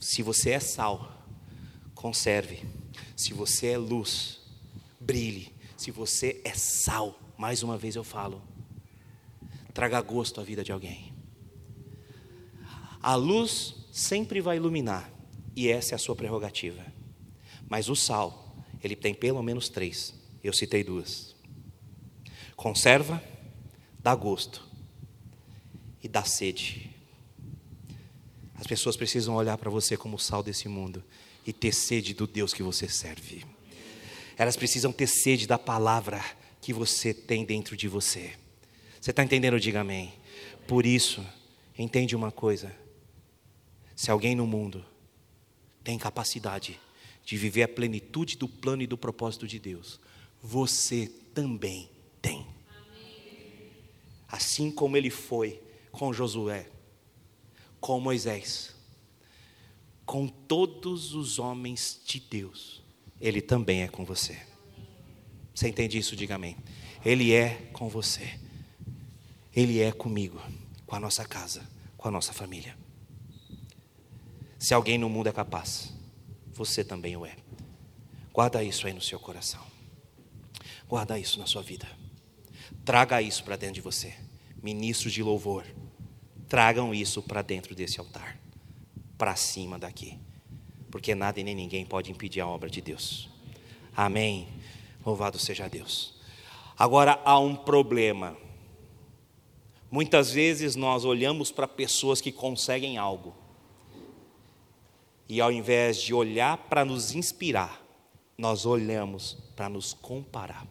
Se você é sal, conserve. Se você é luz, brilhe. Se você é sal, mais uma vez eu falo, traga gosto à vida de alguém. A luz sempre vai iluminar, e essa é a sua prerrogativa. Mas o sal, ele tem pelo menos três. Eu citei duas: conserva, dá gosto e dá sede. As pessoas precisam olhar para você como o sal desse mundo e ter sede do Deus que você serve. Elas precisam ter sede da palavra que você tem dentro de você. Você está entendendo? Diga amém. Por isso, entende uma coisa: se alguém no mundo tem capacidade de viver a plenitude do plano e do propósito de Deus, você também tem. Assim como ele foi com Josué, com Moisés, com todos os homens de Deus, ele também é com você. Você entende isso? Diga amém. Ele é com você. Ele é comigo, com a nossa casa, com a nossa família. Se alguém no mundo é capaz, você também o é. Guarda isso aí no seu coração. Guarda isso na sua vida. Traga isso para dentro de você. Ministros de louvor, tragam isso para dentro desse altar, para cima daqui, porque nada e nem ninguém pode impedir a obra de Deus. Amém. Louvado seja Deus. Agora há um problema. Muitas vezes nós olhamos para pessoas que conseguem algo e ao invés de olhar para nos inspirar, nós olhamos para nos comparar.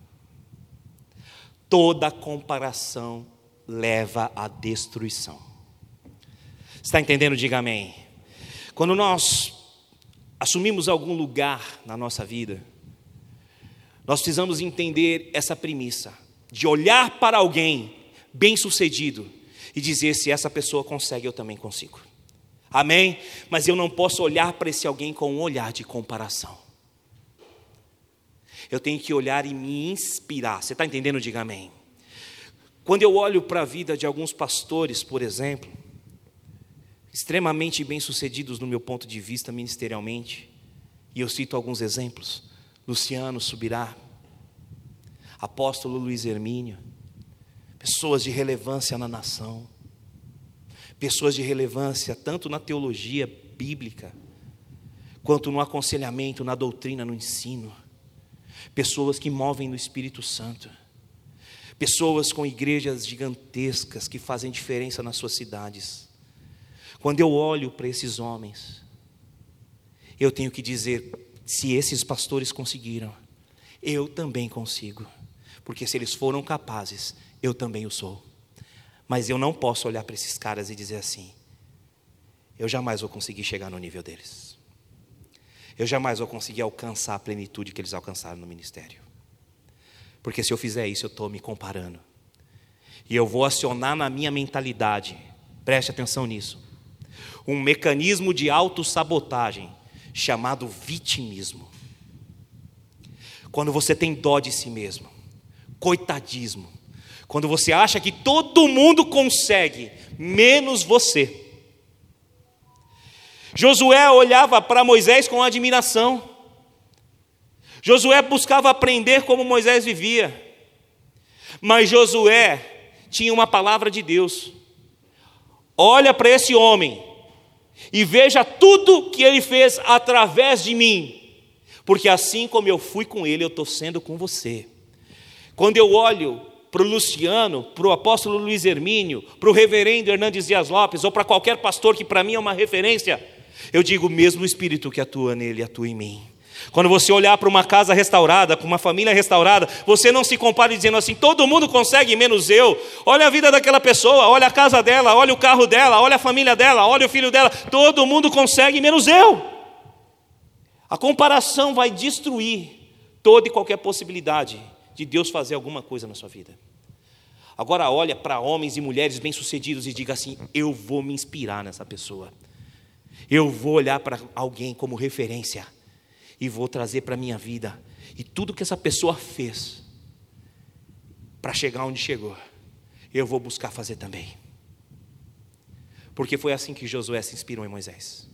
Toda comparação leva à destruição. Está entendendo? Diga amém. Quando nós assumimos algum lugar na nossa vida, nós precisamos entender essa premissa de olhar para alguém bem-sucedido e dizer: se essa pessoa consegue, eu também consigo. Amém? Mas eu não posso olhar para esse alguém com um olhar de comparação. Eu tenho que olhar e me inspirar. Você está entendendo? Diga amém. Quando eu olho para a vida de alguns pastores, por exemplo, extremamente bem-sucedidos no meu ponto de vista ministerialmente, E eu cito alguns exemplos: Luciano Subirá, apóstolo Luiz Hermínio, pessoas de relevância na nação, pessoas de relevância tanto na teologia bíblica, quanto no aconselhamento, na doutrina, no ensino, pessoas que movem no Espírito Santo, pessoas com igrejas gigantescas que fazem diferença nas suas cidades. Quando eu olho para esses homens, eu tenho que dizer: se esses pastores conseguiram, eu também consigo, porque se eles foram capazes, eu também o sou. Mas eu não posso olhar para esses caras e dizer assim: eu jamais vou conseguir chegar no nível deles. Eu jamais vou conseguir alcançar a plenitude que eles alcançaram no ministério. Porque se eu fizer isso, eu estou me comparando. E eu vou acionar na minha mentalidade, preste atenção nisso, um mecanismo de autossabotagem chamado vitimismo. Quando você tem dó de si mesmo, coitadismo, quando você acha que todo mundo consegue, menos você. Josué olhava para Moisés com admiração. Josué buscava aprender como Moisés vivia. Mas Josué tinha uma palavra de Deus. Olha para esse homem e veja tudo que ele fez através de mim, porque assim como eu fui com ele, eu estou sendo com você. Quando eu olho para o Luciano, para o apóstolo Luiz Hermínio, para o reverendo Hernandes Dias Lopes, ou para qualquer pastor que para mim é uma referência, eu digo: o mesmo Espírito que atua nele, atua em mim. Quando você olhar para uma casa restaurada, para uma família restaurada, você não se compare dizendo assim: todo mundo consegue, menos eu. Olha a vida daquela pessoa, olha a casa dela, olha o carro dela, olha a família dela, olha o filho dela. Todo mundo consegue, menos eu. A comparação vai destruir toda e qualquer possibilidade de Deus fazer alguma coisa na sua vida. Agora olha para homens e mulheres bem-sucedidos e diga assim: eu vou me inspirar nessa pessoa. Eu vou olhar para alguém como referência e vou trazer para a minha vida. E tudo que essa pessoa fez para chegar onde chegou, eu vou buscar fazer também. Porque foi assim que Josué se inspirou em Moisés.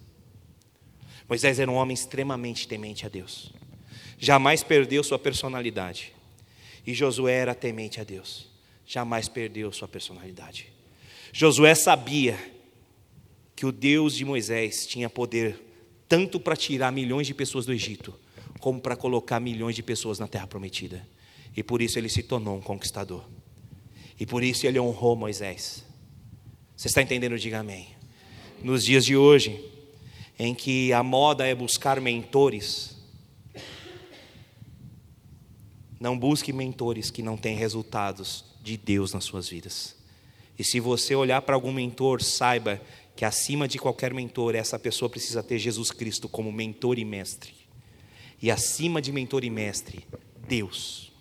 Moisés era um homem extremamente temente a Deus. Jamais perdeu sua personalidade. E Josué era temente a Deus. Jamais perdeu sua personalidade. Josué sabia que o Deus de Moisés tinha poder tanto para tirar milhões de pessoas do Egito, como para colocar milhões de pessoas na terra prometida. E por isso ele se tornou um conquistador. E por isso ele honrou Moisés. Você está entendendo? Diga amém. Nos dias de hoje, em que a moda é buscar mentores, não busque mentores que não têm resultados de Deus nas suas vidas. E se você olhar para algum mentor, saiba que acima de qualquer mentor, essa pessoa precisa ter Jesus Cristo como mentor e mestre. E acima de mentor e mestre, Deus.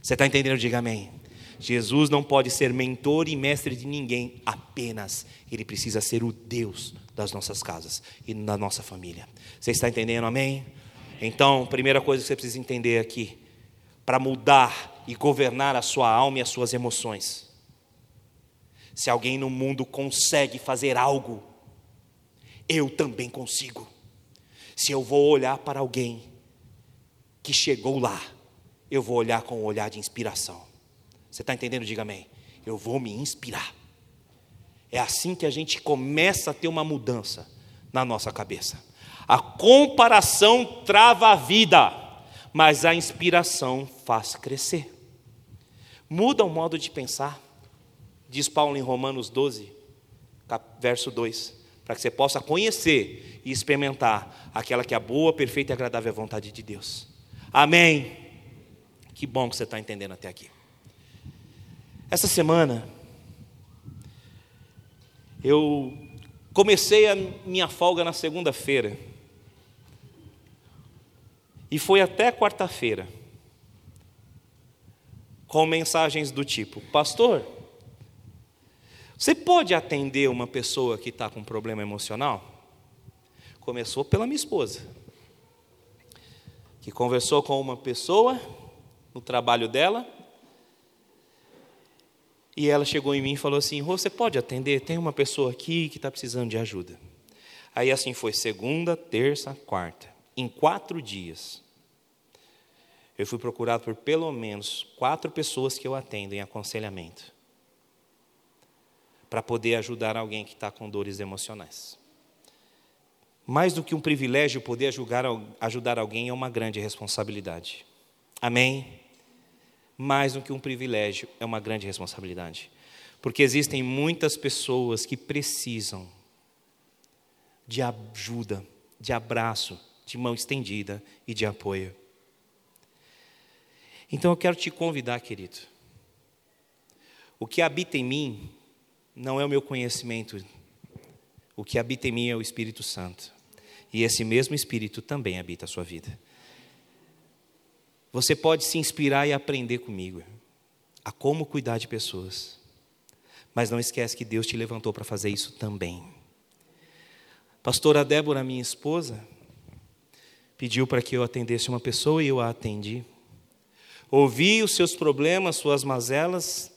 Você está entendendo? Diga amém. Jesus não pode ser mentor e mestre de ninguém, apenas ele precisa ser o Deus das nossas casas e da nossa família. Você está entendendo? Amém? Então, primeira coisa que você precisa entender aqui, para mudar e governar a sua alma e as suas emoções, se alguém no mundo consegue fazer algo, eu também consigo. Se eu vou olhar para alguém que chegou lá, eu vou olhar com um olhar de inspiração. Você está entendendo? Diga amém. Eu vou me inspirar. É assim que a gente começa a ter uma mudança na nossa cabeça. A comparação trava a vida, mas a inspiração faz crescer. Muda o modo de pensar diz Paulo em Romanos 12, verso 2, para que você possa conhecer e experimentar aquela que é a boa, perfeita e agradável vontade de Deus. Amém. Que bom que você está entendendo até aqui. Essa semana, eu comecei a minha folga na segunda-feira. E foi até quarta-feira. Com mensagens do tipo: Pastor, você pode atender uma pessoa que está com problema emocional? Começou pela minha esposa, que conversou com uma pessoa no trabalho dela, e ela chegou em mim e falou assim: Você pode atender? Tem uma pessoa aqui que está precisando de ajuda. Aí assim foi segunda, terça, quarta. Em quatro dias, eu fui procurado por pelo menos quatro pessoas que eu atendo em aconselhamento, para poder ajudar alguém que está com dores emocionais. Mais do que um privilégio poder ajudar, ajudar alguém é uma grande responsabilidade. Amém? Mais do que um privilégio é uma grande responsabilidade. Porque existem muitas pessoas que precisam de ajuda, de abraço, de mão estendida e de apoio. Então eu quero te convidar, querido. O que habita em mim não é o meu conhecimento, o que habita em mim é o Espírito Santo. E esse mesmo Espírito também habita a sua vida. Você pode se inspirar e aprender comigo a como cuidar de pessoas. Mas não esquece que Deus te levantou para fazer isso também. Pastora Débora, minha esposa, pediu para que eu atendesse uma pessoa e eu a atendi. Ouvi os seus problemas, suas mazelas,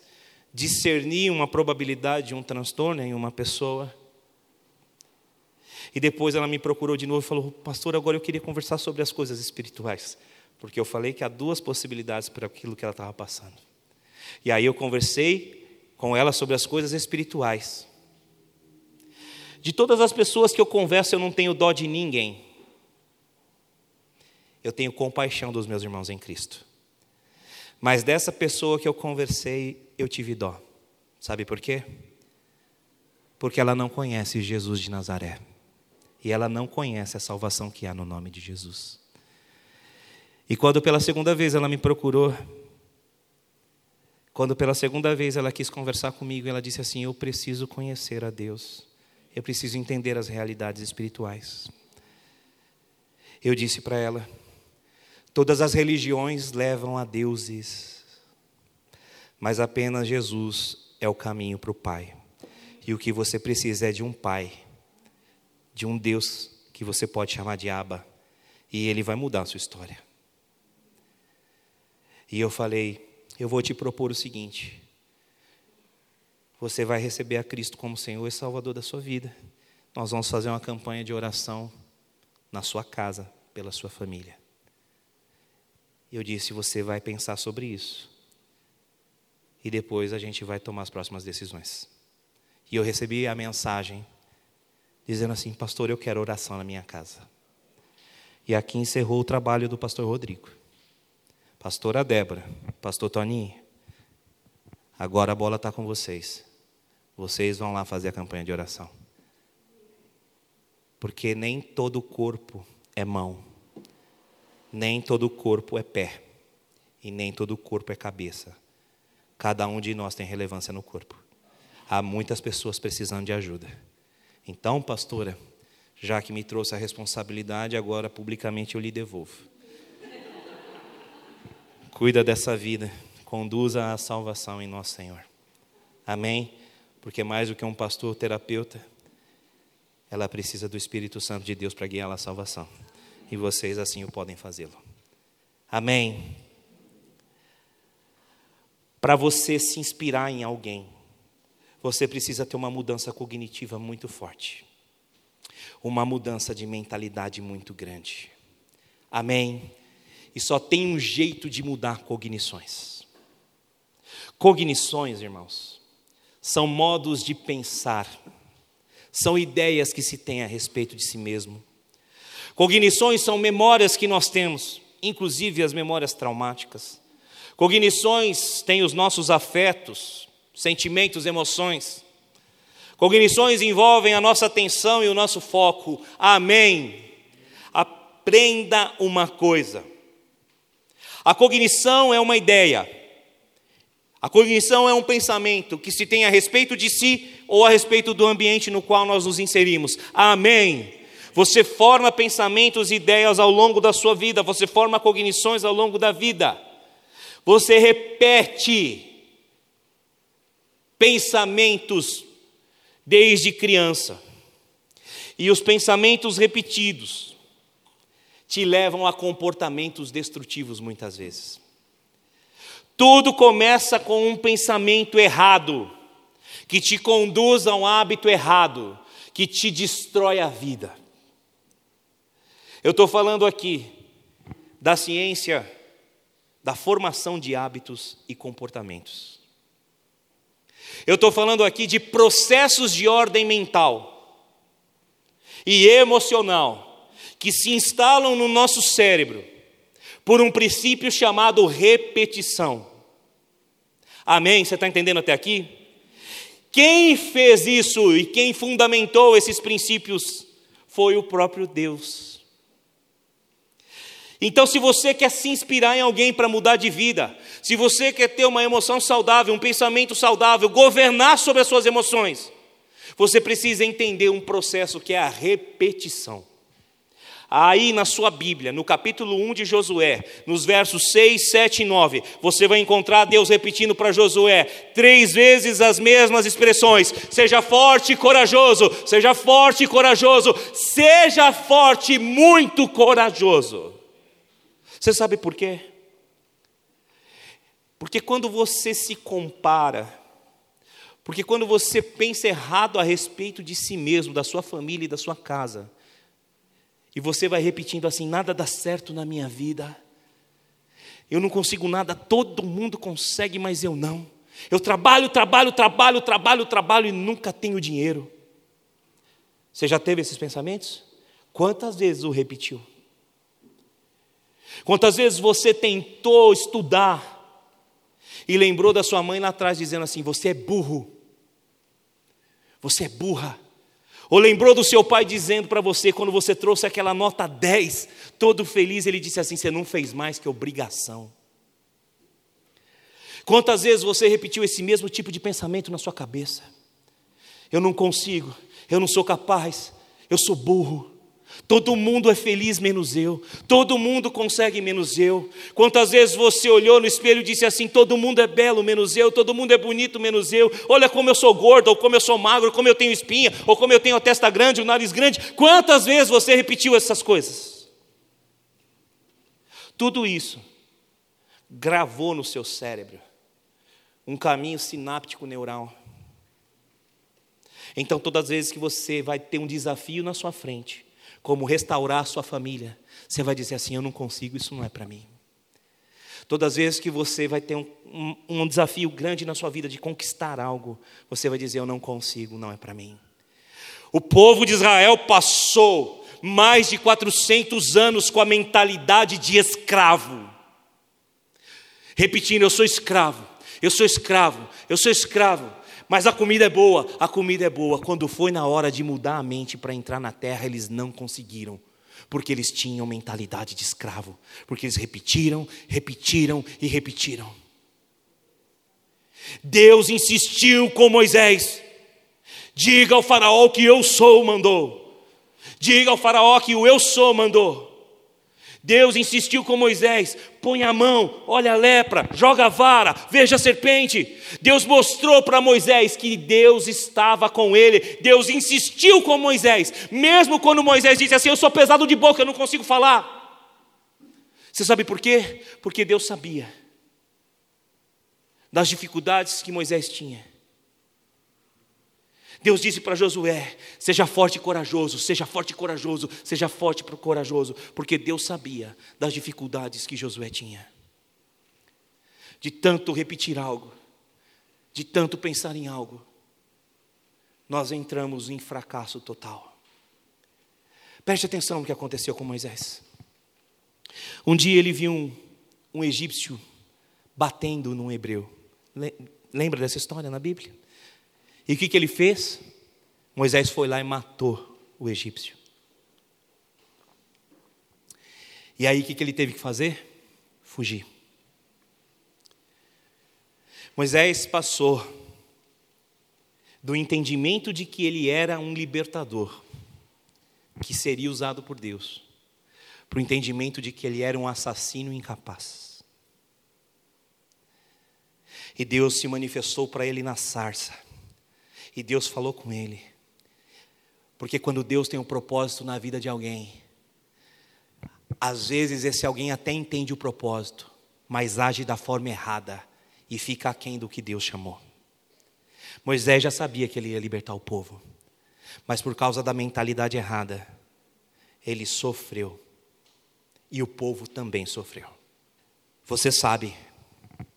discerni uma probabilidade de um transtorno em uma pessoa. E depois ela me procurou de novo e falou: Pastor, agora eu queria conversar sobre as coisas espirituais. Porque eu falei que há duas possibilidades para aquilo que ela estava passando. E aí eu conversei com ela sobre as coisas espirituais. De todas as pessoas que eu converso, eu não tenho dó de ninguém. Eu tenho compaixão dos meus irmãos em Cristo. Mas dessa pessoa que eu conversei, eu tive dó. Sabe por quê? Porque ela não conhece Jesus de Nazaré. E ela não conhece a salvação que há no nome de Jesus. E quando pela segunda vez ela me procurou, quando pela segunda vez ela quis conversar comigo, ela disse assim: Eu preciso conhecer a Deus, eu preciso entender as realidades espirituais. Eu disse para ela: Todas as religiões levam a deuses, mas apenas Jesus é o caminho para o Pai. E o que você precisa é de um Pai, de um Deus que você pode chamar de Abba, e Ele vai mudar a sua história. E eu falei: Eu vou te propor o seguinte. Você vai receber a Cristo como Senhor e Salvador da sua vida. Nós vamos fazer uma campanha de oração na sua casa, pela sua família. E eu disse: você vai pensar sobre isso. E depois a gente vai tomar as próximas decisões. E eu recebi a mensagem dizendo assim: Pastor, eu quero oração na minha casa. E aqui encerrou o trabalho do pastor Rodrigo. Pastora Débora, pastor Toninho, agora a bola está com vocês. Vocês vão lá fazer a campanha de oração. Porque nem todo corpo é mão nem todo corpo é pé, e nem todo corpo é cabeça. Cada um de nós tem relevância no corpo. Há muitas pessoas precisando de ajuda. Então, pastora, já que me trouxe a responsabilidade, agora publicamente eu lhe devolvo. Cuida dessa vida, conduza à salvação em nosso Senhor. Amém? Porque mais do que um pastor terapeuta, ela precisa do Espírito Santo de Deus para guiá-la à salvação e vocês assim o podem fazê-lo. Amém. Para você se inspirar em alguém, você precisa ter uma mudança cognitiva muito forte, uma mudança de mentalidade muito grande. Amém. E só tem um jeito de mudar cognições. Cognições, irmãos, são modos de pensar, são ideias que se tem a respeito de si mesmo Cognições são memórias que nós temos, inclusive as memórias traumáticas. Cognições têm os nossos afetos, sentimentos, emoções. Cognições envolvem a nossa atenção e o nosso foco. Amém. Aprenda uma coisa. A cognição é uma ideia. A cognição é um pensamento que se tem a respeito de si ou a respeito do ambiente no qual nós nos inserimos. Amém. Você forma pensamentos e ideias ao longo da sua vida, você forma cognições ao longo da vida. Você repete pensamentos desde criança. E os pensamentos repetidos te levam a comportamentos destrutivos muitas vezes. Tudo começa com um pensamento errado, que te conduz a um hábito errado, que te destrói a vida. Eu estou falando aqui da ciência da formação de hábitos e comportamentos. Eu estou falando aqui de processos de ordem mental e emocional que se instalam no nosso cérebro por um princípio chamado repetição. Amém? Você está entendendo até aqui? Quem fez isso e quem fundamentou esses princípios foi o próprio Deus. Então, se você quer se inspirar em alguém para mudar de vida, se você quer ter uma emoção saudável, um pensamento saudável, governar sobre as suas emoções, você precisa entender um processo que é a repetição. Aí na sua Bíblia, no capítulo 1 de Josué, nos versos 6, 7 e 9, você vai encontrar Deus repetindo para Josué três vezes as mesmas expressões: seja forte e corajoso, seja forte e corajoso, seja forte e muito corajoso. Você sabe por quê? Porque quando você se compara, porque quando você pensa errado a respeito de si mesmo, da sua família e da sua casa, e você vai repetindo assim: nada dá certo na minha vida, eu não consigo nada, todo mundo consegue, mas eu não. Eu trabalho, trabalho, trabalho, trabalho, trabalho e nunca tenho dinheiro. Você já teve esses pensamentos? Quantas vezes o repetiu? Quantas vezes você tentou estudar e lembrou da sua mãe lá atrás dizendo assim: Você é burro, você é burra. Ou lembrou do seu pai dizendo para você, quando você trouxe aquela nota 10, todo feliz, ele disse assim: Você não fez mais que obrigação. Quantas vezes você repetiu esse mesmo tipo de pensamento na sua cabeça? Eu não consigo, eu não sou capaz, eu sou burro. Todo mundo é feliz menos eu, todo mundo consegue menos eu. Quantas vezes você olhou no espelho e disse assim: todo mundo é belo menos eu, todo mundo é bonito menos eu. Olha como eu sou gordo, ou como eu sou magro, ou como eu tenho espinha, ou como eu tenho a testa grande, o nariz grande. Quantas vezes você repetiu essas coisas? Tudo isso gravou no seu cérebro um caminho sináptico neural. Então, todas as vezes que você vai ter um desafio na sua frente, como restaurar a sua família, você vai dizer assim: Eu não consigo, isso não é para mim. Todas as vezes que você vai ter um, um, um, desafio grande na sua vida de conquistar algo, você vai dizer: Eu não consigo, não é para mim. O povo de Israel passou mais de 400 anos com a mentalidade de escravo, repetindo: Eu sou escravo, eu sou escravo, eu sou escravo. Mas a comida é boa, a comida é boa. Quando foi na hora de mudar a mente para entrar na terra, eles não conseguiram. Porque eles tinham mentalidade de escravo. Porque eles repetiram, repetiram e repetiram. Deus insistiu com Moisés: diga ao Faraó que eu sou mandou. Diga ao Faraó que o eu sou mandou. Deus insistiu com Moisés: põe a mão, olha a lepra, joga a vara, veja a serpente. Deus mostrou para Moisés que Deus estava com ele. Deus insistiu com Moisés, mesmo quando Moisés disse assim: Eu sou pesado de boca, eu não consigo falar. Você sabe por quê? Porque Deus sabia das dificuldades que Moisés tinha. Deus disse para Josué: seja forte e corajoso, seja forte e corajoso, seja forte e corajoso, porque Deus sabia das dificuldades que Josué tinha. De tanto repetir algo, de tanto pensar em algo, nós entramos em fracasso total. Preste atenção no que aconteceu com Moisés. Um dia ele viu um, um egípcio batendo num hebreu. Lembra dessa história na Bíblia? E o que, que ele fez? Moisés foi lá e matou o egípcio. E aí o que, que ele teve que fazer? Fugir. Moisés passou do entendimento de que ele era um libertador, que seria usado por Deus, para o entendimento de que ele era um assassino incapaz. E Deus se manifestou para ele na sarça. E Deus falou com ele. Porque quando Deus tem um propósito na vida de alguém, às vezes esse alguém até entende o propósito, mas age da forma errada e fica aquém do que Deus chamou. Moisés já sabia que ele ia libertar o povo, mas por causa da mentalidade errada, ele sofreu e o povo também sofreu. Você sabe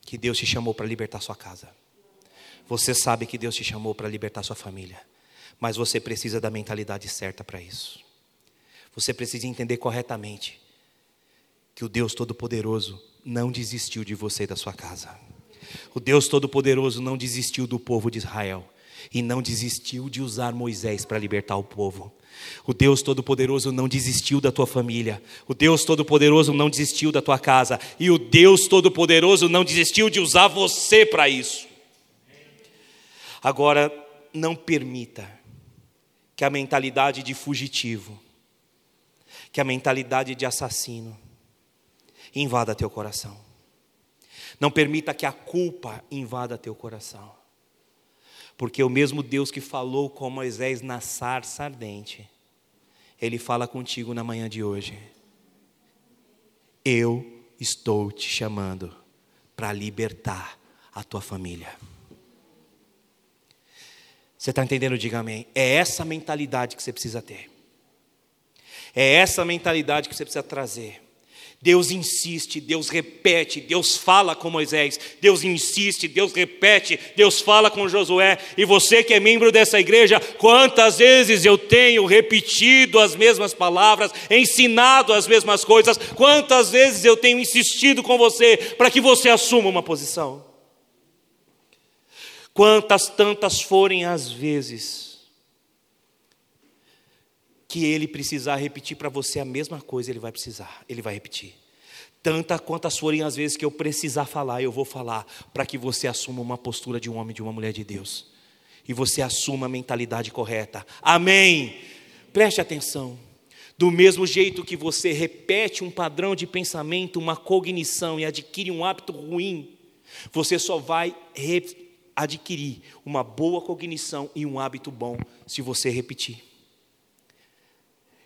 que Deus te chamou para libertar sua casa. Você sabe que Deus te chamou para libertar sua família. Mas você precisa da mentalidade certa para isso. Você precisa entender corretamente que o Deus Todo-Poderoso não desistiu de você e da sua casa. O Deus Todo-Poderoso não desistiu do povo de Israel e não desistiu de usar Moisés para libertar o povo. O Deus Todo-Poderoso não desistiu da tua família. O Deus Todo-Poderoso não desistiu da tua casa. E o Deus Todo-Poderoso não desistiu de usar você para isso. Agora, não permita que a mentalidade de fugitivo, que a mentalidade de assassino invada teu coração. Não permita que a culpa invada teu coração. Porque o mesmo Deus que falou com Moisés na sarça ardente, Ele fala contigo na manhã de hoje. Eu estou te chamando para libertar a tua família. Você está entendendo? Diga amém. É essa mentalidade que você precisa ter. É essa mentalidade que você precisa trazer. Deus insiste, Deus repete, Deus fala com Moisés, Deus insiste, Deus repete, Deus fala com Josué. E você que é membro dessa igreja, quantas vezes eu tenho repetido as mesmas palavras, ensinado as mesmas coisas, quantas vezes eu tenho insistido com você para que você assuma uma posição. Quantas tantas forem as vezes que ele precisar repetir para você a mesma coisa, ele vai precisar, ele vai repetir. Tantas quantas forem as vezes que eu precisar falar, eu vou falar, para que você assuma uma postura de um homem, de uma mulher de Deus. E você assuma a mentalidade correta. Amém. Preste atenção. Do mesmo jeito que você repete um padrão de pensamento, uma cognição e adquire um hábito ruim, você só vai adquirir uma boa cognição e um hábito bom se você repetir.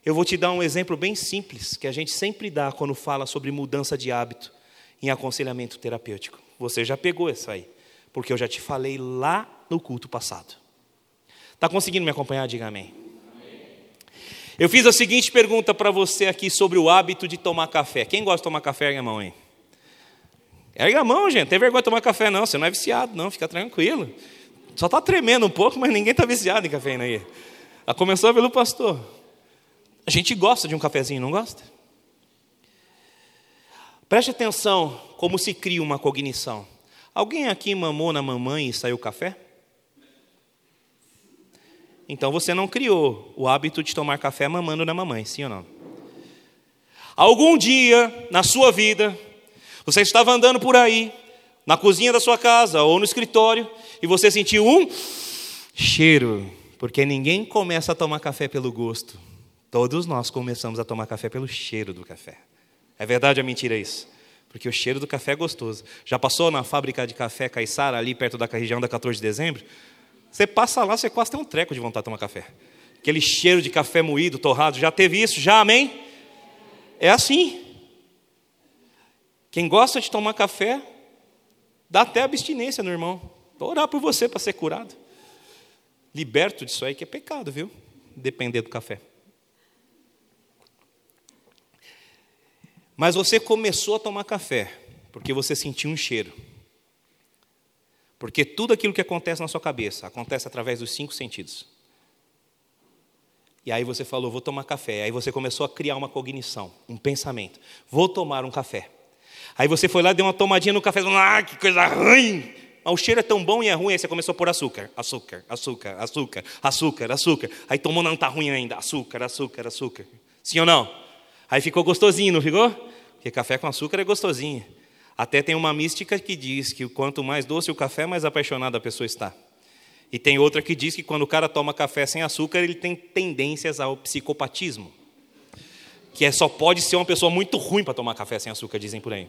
Eu vou te dar um exemplo bem simples que a gente sempre dá quando fala sobre mudança de hábito em aconselhamento terapêutico. Você já pegou isso aí, porque eu já te falei lá no culto passado. Está conseguindo me acompanhar? Diga amém. Eu fiz a seguinte pergunta para você aqui sobre o hábito de tomar café. Quem gosta de tomar café, ergue a mão aí. Ergue a mão, gente. Não tem vergonha de tomar café, não. Você não é viciado, não. Fica tranquilo. Só está tremendo um pouco, mas ninguém está viciado em café aí. A começou pelo pastor. A gente gosta de um cafezinho, não gosta? Preste atenção como se cria uma cognição. Alguém aqui mamou na mamãe e saiu café? Então você não criou o hábito de tomar café mamando na mamãe, sim ou não? Algum dia na sua vida, você estava andando por aí, na cozinha da sua casa ou no escritório, e você sentiu um cheiro, porque ninguém começa a tomar café pelo gosto. Todos nós começamos a tomar café pelo cheiro do café. É verdade ou é mentira isso? Porque o cheiro do café é gostoso. Já passou na fábrica de café Caiçara, ali perto da região da 14 de dezembro? Você passa lá, você quase tem um treco de vontade de tomar café. Aquele cheiro de café moído, torrado, já teve isso? Já, amém? É assim. Quem gosta de tomar café, dá até abstinência no irmão. Vou orar por você para ser curado. Liberto disso aí, que é pecado, viu? Depender do café. Mas você começou a tomar café porque você sentiu um cheiro. Porque tudo aquilo que acontece na sua cabeça acontece através dos cinco sentidos. E aí você falou, vou tomar café. Aí você começou a criar uma cognição, um pensamento. Vou tomar um café. Aí você foi lá, deu uma tomadinha no café, ah, que coisa ruim. Mas o cheiro é tão bom e é ruim, aí você começou a pôr açúcar, açúcar, açúcar, açúcar, açúcar, açúcar. Aí tomou, não está ruim ainda, açúcar, açúcar, açúcar. Sim ou não? Aí ficou gostosinho, não ficou? Porque café com açúcar é gostosinho. Até tem uma mística que diz que quanto mais doce o café, mais apaixonada a pessoa está. E tem outra que diz que quando o cara toma café sem açúcar, ele tem tendências ao psicopatismo. Que é, só pode ser uma pessoa muito ruim para tomar café sem açúcar, dizem por aí.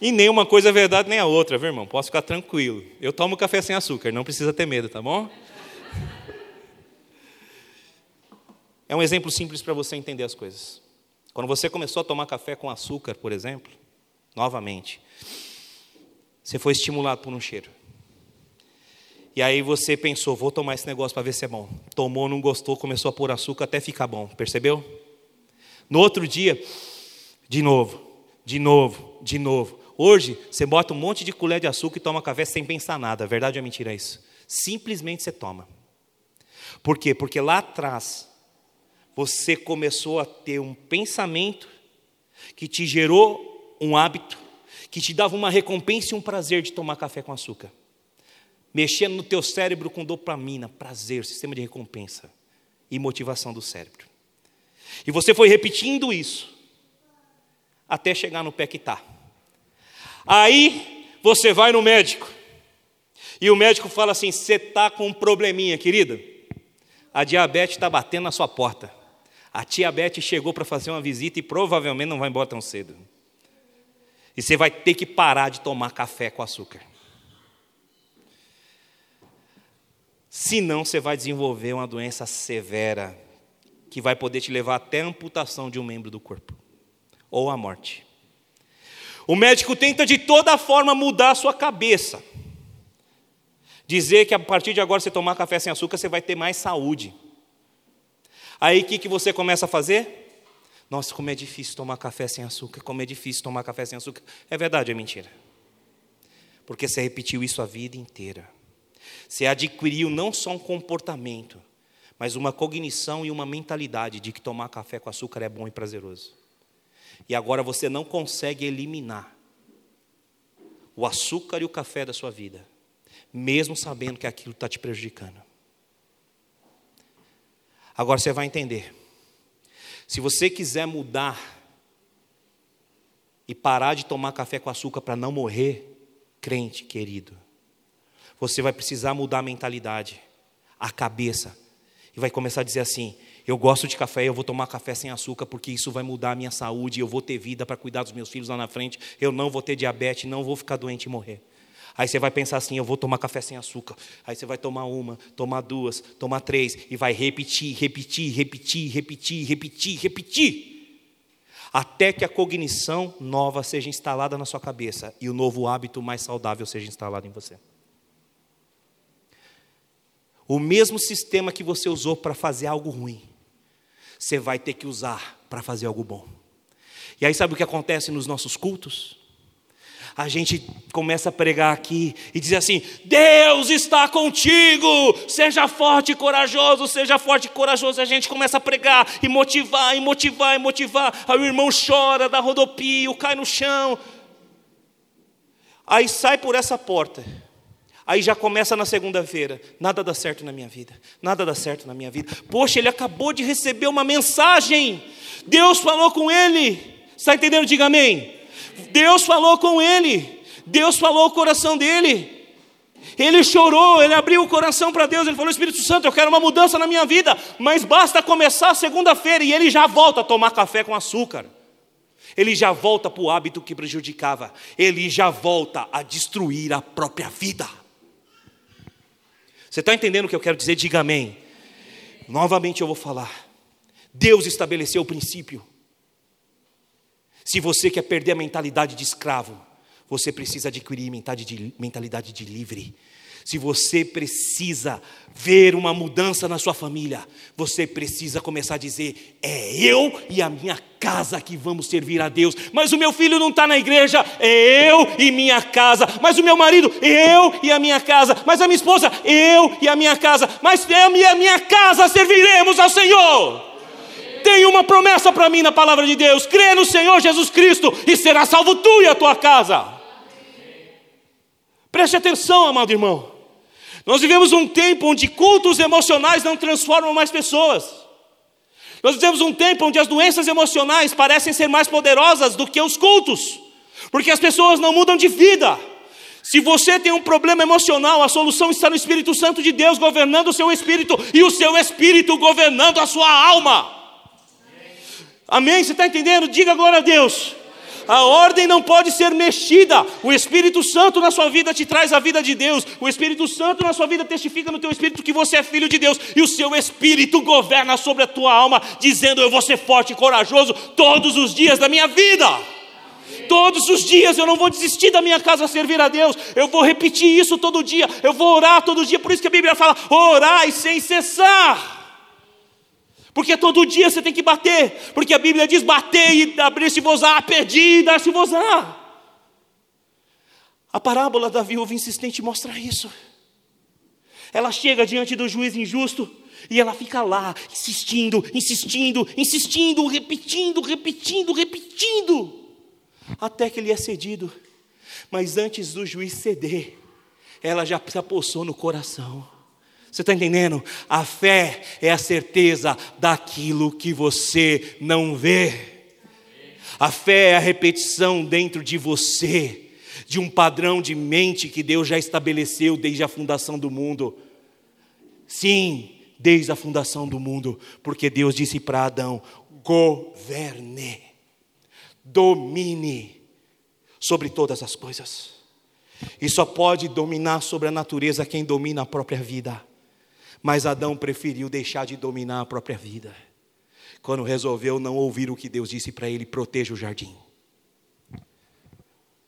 E nem uma coisa é verdade, nem a outra, viu, irmão? Posso ficar tranquilo. Eu tomo café sem açúcar, não precisa ter medo, tá bom? É um exemplo simples para você entender as coisas. Quando você começou a tomar café com açúcar, por exemplo, novamente, você foi estimulado por um cheiro. E aí você pensou, vou tomar esse negócio para ver se é bom. Tomou, não gostou, começou a pôr açúcar até ficar bom, percebeu? No outro dia, De novo, de novo, de novo. Hoje, você bota um monte de colher de açúcar e toma café sem pensar nada. Verdade ou é mentira isso? Simplesmente você toma. Por quê? Porque lá atrás, você começou a ter um pensamento que te gerou um hábito, que te dava uma recompensa e um prazer de tomar café com açúcar. Mexendo no teu cérebro com dopamina, prazer, sistema de recompensa e motivação do cérebro. E você foi repetindo isso até chegar no pé que está. Aí você vai no médico. E o médico fala assim: você está com um probleminha, querida. A diabetes está batendo na sua porta. A tia Beth chegou para fazer uma visita e provavelmente não vai embora tão cedo. E você vai ter que parar de tomar café com açúcar. Senão você vai desenvolver uma doença severa que vai poder te levar até a amputação de um membro do corpo ou a morte. O médico tenta de toda forma mudar a sua cabeça. Dizer que a partir de agora você tomar café sem açúcar, você vai ter mais saúde. Aí o que, que você começa a fazer? Nossa, como é difícil tomar café sem açúcar, como é difícil tomar café sem açúcar. É verdade ou é mentira? Porque você repetiu isso a vida inteira. Você adquiriu não só um comportamento, mas uma cognição e uma mentalidade de que tomar café com açúcar é bom e prazeroso. E agora você não consegue eliminar o açúcar e o café da sua vida, mesmo sabendo que aquilo está te prejudicando. Agora você vai entender. Se você quiser mudar e parar de tomar café com açúcar para não morrer, crente querido, você vai precisar mudar a mentalidade, a cabeça, e vai começar a dizer assim: eu gosto de café, eu vou tomar café sem açúcar, porque isso vai mudar a minha saúde, eu vou ter vida para cuidar dos meus filhos lá na frente, eu não vou ter diabetes, não vou ficar doente e morrer. Aí você vai pensar assim: eu vou tomar café sem açúcar. Aí você vai tomar uma, tomar duas, tomar três, e vai repetir, repetir, repetir, repetir, repetir, repetir. Até que a cognição nova seja instalada na sua cabeça e o novo hábito mais saudável seja instalado em você. O mesmo sistema que você usou para fazer algo ruim, você vai ter que usar para fazer algo bom. E aí sabe o que acontece nos nossos cultos? A gente começa a pregar aqui e dizer assim: Deus está contigo, seja forte e corajoso, seja forte e corajoso. A gente começa a pregar e motivar, e motivar, e motivar. Aí o irmão chora, dá rodopio, cai no chão. Aí sai por essa porta Aí já começa na segunda-feira, nada dá certo na minha vida, nada dá certo na minha vida. Poxa, ele acabou de receber uma mensagem. Deus falou com ele. Está entendendo? Diga amém. Deus falou com ele. Deus falou o coração dele. Ele chorou, ele abriu o coração para Deus, ele falou: Espírito Santo, eu quero uma mudança na minha vida, mas basta começar segunda-feira e ele já volta a tomar café com açúcar. Ele já volta para o hábito que prejudicava, ele já volta a destruir a própria vida. Você está entendendo o que eu quero dizer? Diga amém. Novamente eu vou falar. Deus estabeleceu o princípio. Se você quer perder a mentalidade de escravo, você precisa adquirir mentalidade de livre. Se você precisa ver uma mudança na sua família, você precisa começar a dizer: é eu e a minha casa que vamos servir a Deus. Mas o meu filho não está na igreja, é eu e minha casa. Mas o meu marido, eu e a minha casa. Mas a minha esposa, eu e a minha casa. Mas eu e a minha casa serviremos ao Senhor. Tem uma promessa para mim na palavra de Deus: crê no Senhor Jesus Cristo e será salvo tu e a tua casa. Preste atenção, amado irmão. Nós vivemos um tempo onde cultos emocionais não transformam mais pessoas. Nós vivemos um tempo onde as doenças emocionais parecem ser mais poderosas do que os cultos, porque as pessoas não mudam de vida. Se você tem um problema emocional, a solução está no Espírito Santo de Deus governando o seu espírito e o seu espírito governando a sua alma. Amém? Você está entendendo? Diga glória a Deus. A ordem não pode ser mexida. O Espírito Santo na sua vida te traz a vida de Deus. O Espírito Santo na sua vida testifica no teu espírito que você é filho de Deus. E o seu espírito governa sobre a tua alma, dizendo: Eu vou ser forte e corajoso todos os dias da minha vida. Todos os dias eu não vou desistir da minha casa a servir a Deus. Eu vou repetir isso todo dia. Eu vou orar todo dia. Por isso que a Bíblia fala: orai sem cessar. Porque todo dia você tem que bater, porque a Bíblia diz: bater e abrir-se-vos-á, pedir e dar-se-vos-á. A parábola da viúva insistente mostra isso. Ela chega diante do juiz injusto e ela fica lá, insistindo, insistindo, insistindo, repetindo, repetindo, repetindo, até que ele é cedido. Mas antes do juiz ceder, ela já se apossou no coração. Você está entendendo? A fé é a certeza daquilo que você não vê. A fé é a repetição dentro de você de um padrão de mente que Deus já estabeleceu desde a fundação do mundo. Sim, desde a fundação do mundo, porque Deus disse para Adão: governe, domine sobre todas as coisas. E só pode dominar sobre a natureza quem domina a própria vida. Mas Adão preferiu deixar de dominar a própria vida. Quando resolveu não ouvir o que Deus disse para ele: proteja o jardim.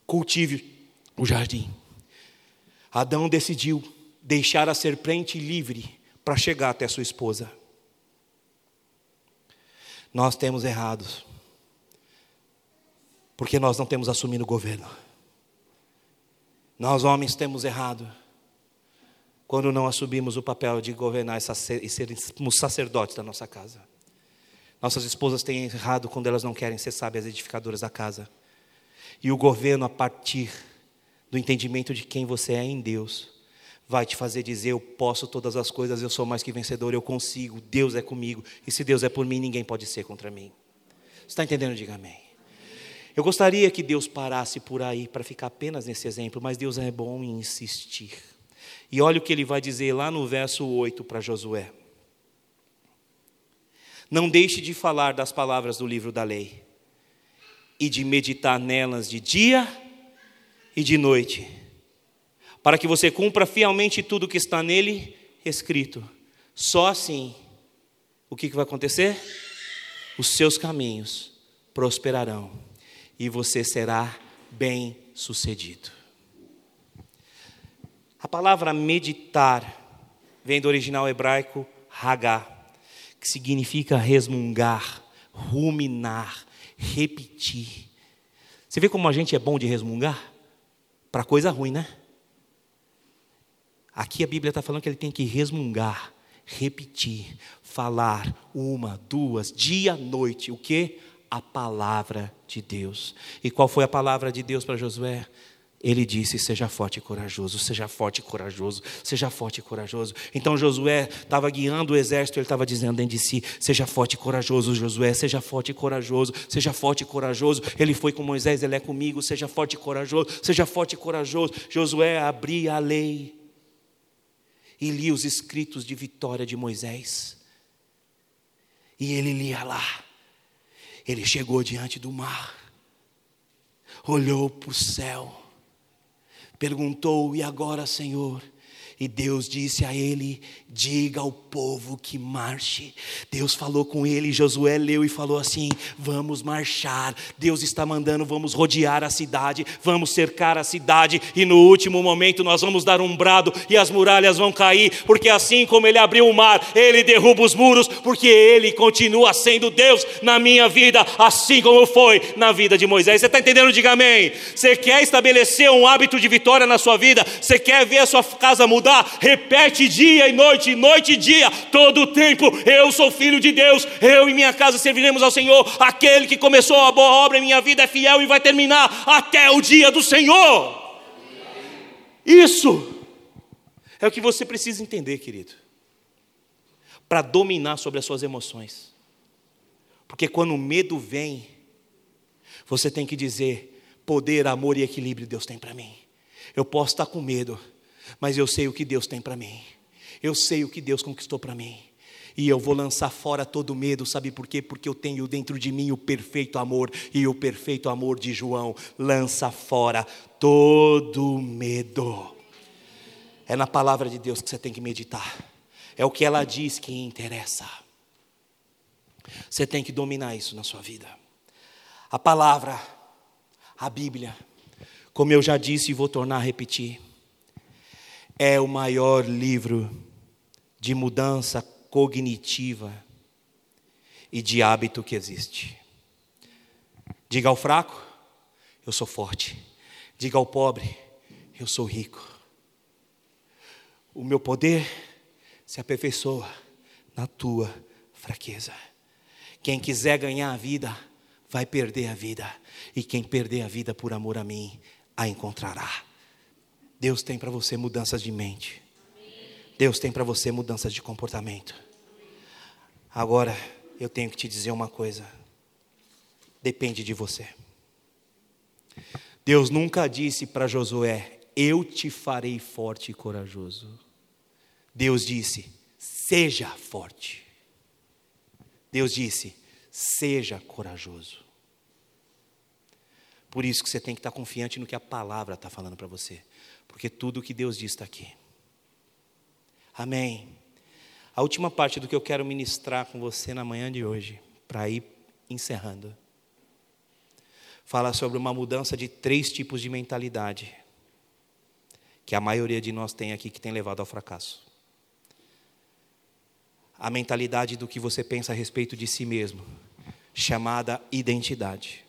Cultive o jardim. Adão decidiu deixar a serpente livre para chegar até sua esposa. Nós temos errado, porque nós não temos assumido o governo. Nós, homens, temos errado quando não assumimos o papel de governar e sermos sacerdotes da nossa casa. Nossas esposas têm errado quando elas não querem ser sábias edificadoras da casa. E o governo, a partir do entendimento de quem você é em Deus, vai te fazer dizer: Eu posso todas as coisas, eu sou mais que vencedor, eu consigo, Deus é comigo, e se Deus é por mim, ninguém pode ser contra mim. Você está entendendo? Diga amém. Eu gostaria que Deus parasse por aí para ficar apenas nesse exemplo, mas Deus é bom em insistir. E olha o que ele vai dizer lá no verso 8 para Josué. Não deixe de falar das palavras do livro da lei e de meditar nelas de dia e de noite, para que você cumpra fielmente tudo que está nele escrito. Só assim, o que vai acontecer? Os seus caminhos prosperarão e você será bem sucedido. A palavra meditar vem do original hebraico hagá, que significa resmungar, ruminar, repetir. Você vê como a gente é bom de resmungar? Para coisa ruim, né? Aqui a Bíblia está falando que ele tem que resmungar, repetir, falar uma, duas, dia, noite. O que? A palavra de Deus. E qual foi a palavra de Deus para Josué? Ele disse: Seja forte e corajoso, seja forte e corajoso, seja forte e corajoso. Então Josué estava guiando o exército, ele estava dizendo dentro de si: Seja forte e corajoso, Josué, seja forte e corajoso, seja forte e corajoso. Ele foi com Moisés, ele é comigo, seja forte e corajoso, seja forte e corajoso. Josué abria a lei e lia os escritos de vitória de Moisés. E ele lia lá. Ele chegou diante do mar, olhou para o céu perguntou: E agora, Senhor? E Deus disse a ele: Diga ao povo que marche. Deus falou com ele, Josué leu e falou assim: Vamos marchar. Deus está mandando, vamos rodear a cidade, vamos cercar a cidade, e no último momento nós vamos dar um brado e as muralhas vão cair, porque assim como ele abriu o mar, ele derruba os muros, porque ele continua sendo Deus na minha vida, assim como foi na vida de Moisés. Você está entendendo? Diga amém. Você quer estabelecer um hábito de vitória na sua vida? Você quer ver a sua casa mudar? Mudar. Repete dia e noite, noite e dia, todo o tempo. Eu sou filho de Deus, eu e minha casa serviremos ao Senhor. Aquele que começou a boa obra em minha vida é fiel e vai terminar até o dia do Senhor. Isso é o que você precisa entender, querido, para dominar sobre as suas emoções. Porque quando o medo vem, você tem que dizer: poder, amor e equilíbrio Deus tem para mim. Eu posso estar com medo, mas eu sei o que Deus tem para mim. Eu sei o que Deus conquistou para mim. E eu vou lançar fora todo medo, sabe por quê? Porque eu tenho dentro de mim o perfeito amor, e o perfeito amor de João lança fora todo medo. É na palavra de Deus que você tem que meditar, é o que ela diz que interessa. Você tem que dominar isso na sua vida. A palavra, a Bíblia, como eu já disse e vou tornar a repetir, é o maior livro de mudança cognitiva e de hábito que existe. Diga ao fraco, eu sou forte. Diga ao pobre, eu sou rico. O meu poder se aperfeiçoa na tua fraqueza. Quem quiser ganhar a vida, vai perder a vida. E quem perder a vida por amor a mim, a encontrará. Deus tem para você mudanças de mente. Deus tem para você mudanças de comportamento. Agora, eu tenho que te dizer uma coisa. Depende de você. Deus nunca disse para Josué: Eu te farei forte e corajoso. Deus disse: Seja forte. Deus disse: Seja corajoso. Por isso que você tem que estar confiante no que a palavra está falando para você, porque tudo o que Deus diz está aqui. Amém. A última parte do que eu quero ministrar com você na manhã de hoje, para ir encerrando, fala sobre uma mudança de três tipos de mentalidade que a maioria de nós tem aqui que tem levado ao fracasso. A mentalidade do que você pensa a respeito de si mesmo, chamada identidade.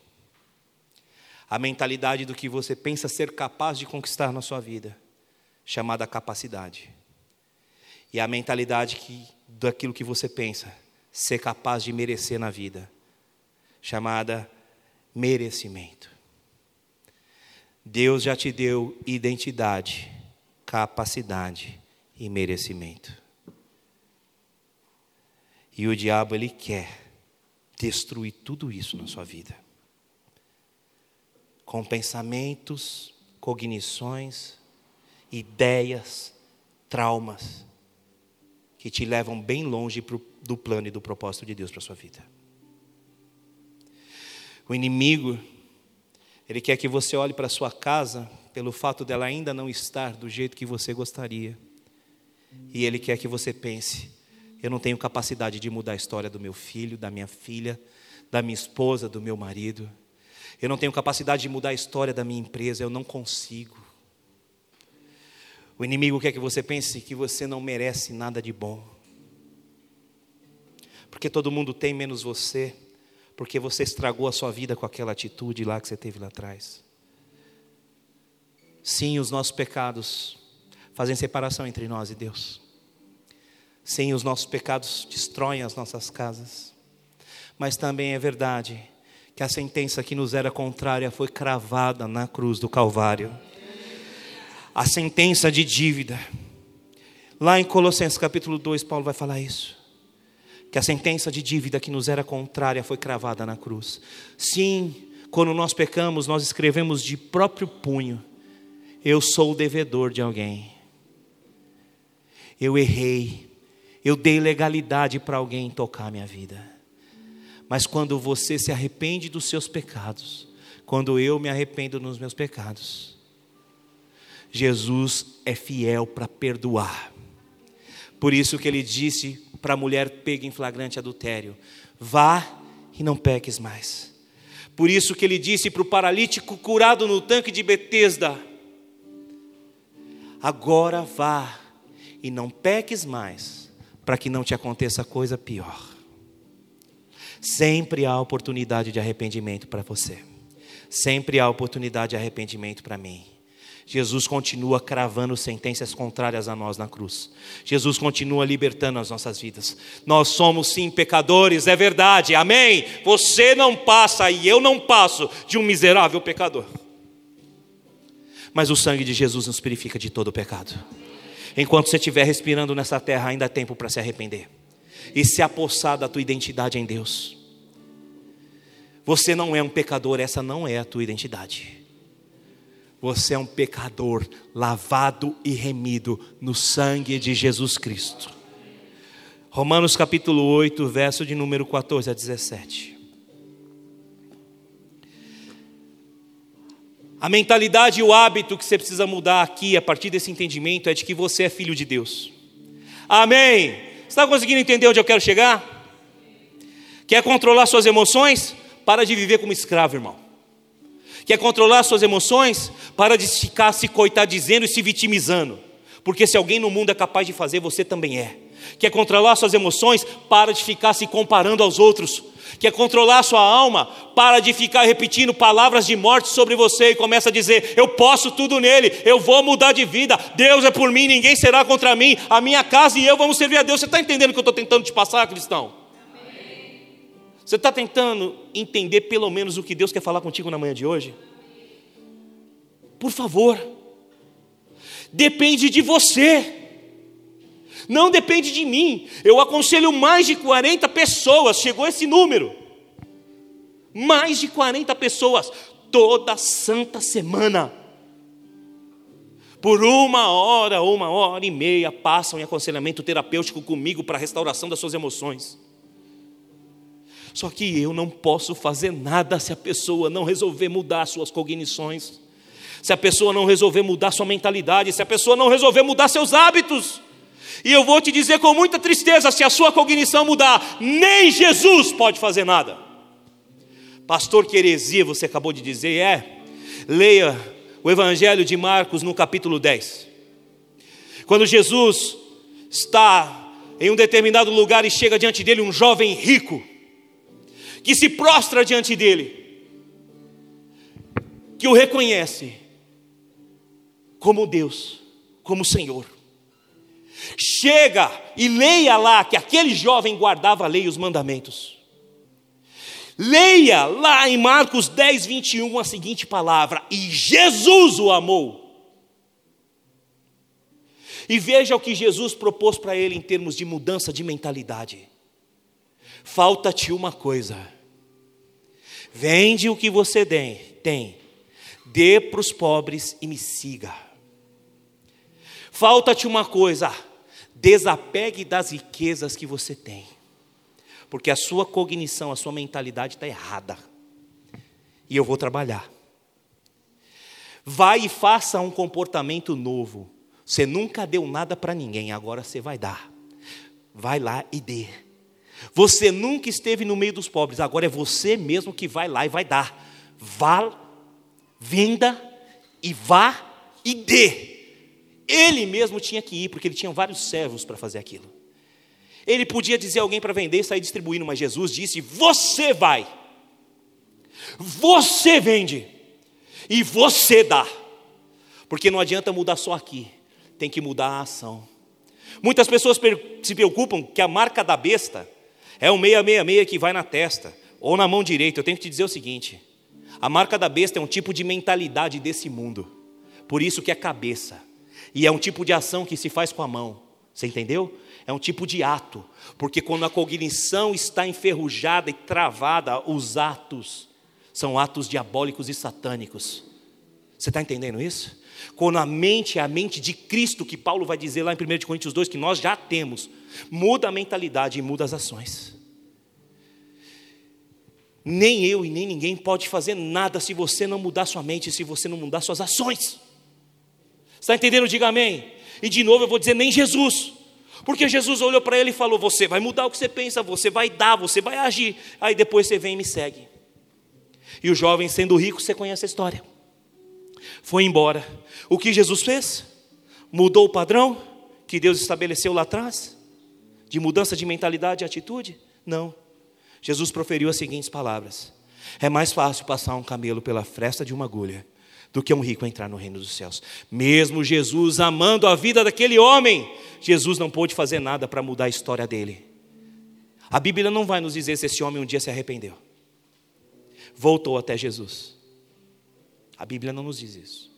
A mentalidade do que você pensa ser capaz de conquistar na sua vida, chamada capacidade e a mentalidade que, daquilo que você pensa, ser capaz de merecer na vida, chamada merecimento. Deus já te deu identidade, capacidade e merecimento. E o diabo ele quer destruir tudo isso na sua vida. Com pensamentos, cognições, ideias, traumas que te levam bem longe do plano e do propósito de Deus para sua vida. O inimigo, ele quer que você olhe para sua casa pelo fato dela ainda não estar do jeito que você gostaria. E ele quer que você pense: eu não tenho capacidade de mudar a história do meu filho, da minha filha, da minha esposa, do meu marido. Eu não tenho capacidade de mudar a história da minha empresa, eu não consigo. O inimigo quer que você pense que você não merece nada de bom. Porque todo mundo tem menos você, porque você estragou a sua vida com aquela atitude lá que você teve lá atrás. Sim, os nossos pecados fazem separação entre nós e Deus. Sim, os nossos pecados destroem as nossas casas. Mas também é verdade que a sentença que nos era contrária foi cravada na cruz do Calvário a sentença de dívida. Lá em Colossenses capítulo 2, Paulo vai falar isso. Que a sentença de dívida que nos era contrária foi cravada na cruz. Sim, quando nós pecamos, nós escrevemos de próprio punho: Eu sou o devedor de alguém. Eu errei. Eu dei legalidade para alguém tocar minha vida. Mas quando você se arrepende dos seus pecados, quando eu me arrependo dos meus pecados, Jesus é fiel para perdoar. Por isso que ele disse para a mulher pega em flagrante adultério: vá e não peques mais. Por isso que ele disse para o paralítico curado no tanque de Betesda: agora vá e não peques mais, para que não te aconteça coisa pior. Sempre há oportunidade de arrependimento para você. Sempre há oportunidade de arrependimento para mim. Jesus continua cravando sentenças contrárias a nós na cruz. Jesus continua libertando as nossas vidas. Nós somos sim pecadores, é verdade, amém? Você não passa e eu não passo de um miserável pecador. Mas o sangue de Jesus nos purifica de todo pecado. Enquanto você estiver respirando nessa terra, ainda há tempo para se arrepender e se apossar da tua identidade em Deus. Você não é um pecador, essa não é a tua identidade. Você é um pecador lavado e remido no sangue de Jesus Cristo. Romanos capítulo 8, verso de número 14 a 17. A mentalidade e o hábito que você precisa mudar aqui, a partir desse entendimento, é de que você é filho de Deus. Amém. Está conseguindo entender onde eu quero chegar? Quer controlar suas emoções? Para de viver como escravo, irmão. Quer controlar suas emoções? Para de ficar se coitadizendo e se vitimizando. Porque se alguém no mundo é capaz de fazer, você também é. Quer controlar suas emoções? Para de ficar se comparando aos outros. Quer controlar sua alma? Para de ficar repetindo palavras de morte sobre você e começa a dizer: Eu posso tudo nele, eu vou mudar de vida, Deus é por mim, ninguém será contra mim, a minha casa e eu vamos servir a Deus. Você está entendendo o que eu estou tentando te passar, cristão? Você está tentando entender pelo menos o que Deus quer falar contigo na manhã de hoje? Por favor, depende de você não depende de mim. Eu aconselho mais de 40 pessoas, chegou esse número. Mais de 40 pessoas, toda santa semana. Por uma hora ou uma hora e meia passam em aconselhamento terapêutico comigo para a restauração das suas emoções. Só que eu não posso fazer nada se a pessoa não resolver mudar suas cognições, se a pessoa não resolver mudar sua mentalidade, se a pessoa não resolver mudar seus hábitos. E eu vou te dizer com muita tristeza: se a sua cognição mudar, nem Jesus pode fazer nada. Pastor, que heresia você acabou de dizer? É, leia o Evangelho de Marcos no capítulo 10. Quando Jesus está em um determinado lugar e chega diante dele um jovem rico, que se prostra diante dele, que o reconhece como Deus, como Senhor. Chega e leia lá que aquele jovem guardava a lei e os mandamentos. Leia lá em Marcos 10, 21 a seguinte palavra: E Jesus o amou. E veja o que Jesus propôs para ele em termos de mudança de mentalidade. Falta-te uma coisa. Vende o que você tem, dê para os pobres e me siga. Falta-te uma coisa Desapegue das riquezas que você tem, porque a sua cognição, a sua mentalidade está errada. E eu vou trabalhar. Vai e faça um comportamento novo. Você nunca deu nada para ninguém, agora você vai dar. Vai lá e dê. Você nunca esteve no meio dos pobres, agora é você mesmo que vai lá e vai dar. Vá, venda e vá e dê. Ele mesmo tinha que ir, porque ele tinha vários servos para fazer aquilo. Ele podia dizer alguém para vender e sair distribuindo, mas Jesus disse: Você vai, você vende e você dá, porque não adianta mudar só aqui, tem que mudar a ação. Muitas pessoas se preocupam que a marca da besta é o 666 que vai na testa ou na mão direita. Eu tenho que te dizer o seguinte: a marca da besta é um tipo de mentalidade desse mundo, por isso que é cabeça. E é um tipo de ação que se faz com a mão. Você entendeu? É um tipo de ato. Porque quando a cognição está enferrujada e travada, os atos são atos diabólicos e satânicos. Você está entendendo isso? Quando a mente é a mente de Cristo, que Paulo vai dizer lá em 1 Coríntios 2, que nós já temos, muda a mentalidade e muda as ações. Nem eu e nem ninguém pode fazer nada se você não mudar sua mente, se você não mudar suas ações. Está entendendo? Diga amém. E de novo eu vou dizer nem Jesus. Porque Jesus olhou para ele e falou: Você vai mudar o que você pensa, você vai dar, você vai agir. Aí depois você vem e me segue. E o jovem, sendo rico, você conhece a história. Foi embora. O que Jesus fez? Mudou o padrão que Deus estabeleceu lá atrás? De mudança de mentalidade e atitude? Não. Jesus proferiu as seguintes palavras: É mais fácil passar um camelo pela fresta de uma agulha do que um rico entrar no reino dos céus. Mesmo Jesus amando a vida daquele homem, Jesus não pôde fazer nada para mudar a história dele. A Bíblia não vai nos dizer se esse homem um dia se arrependeu, voltou até Jesus. A Bíblia não nos diz isso.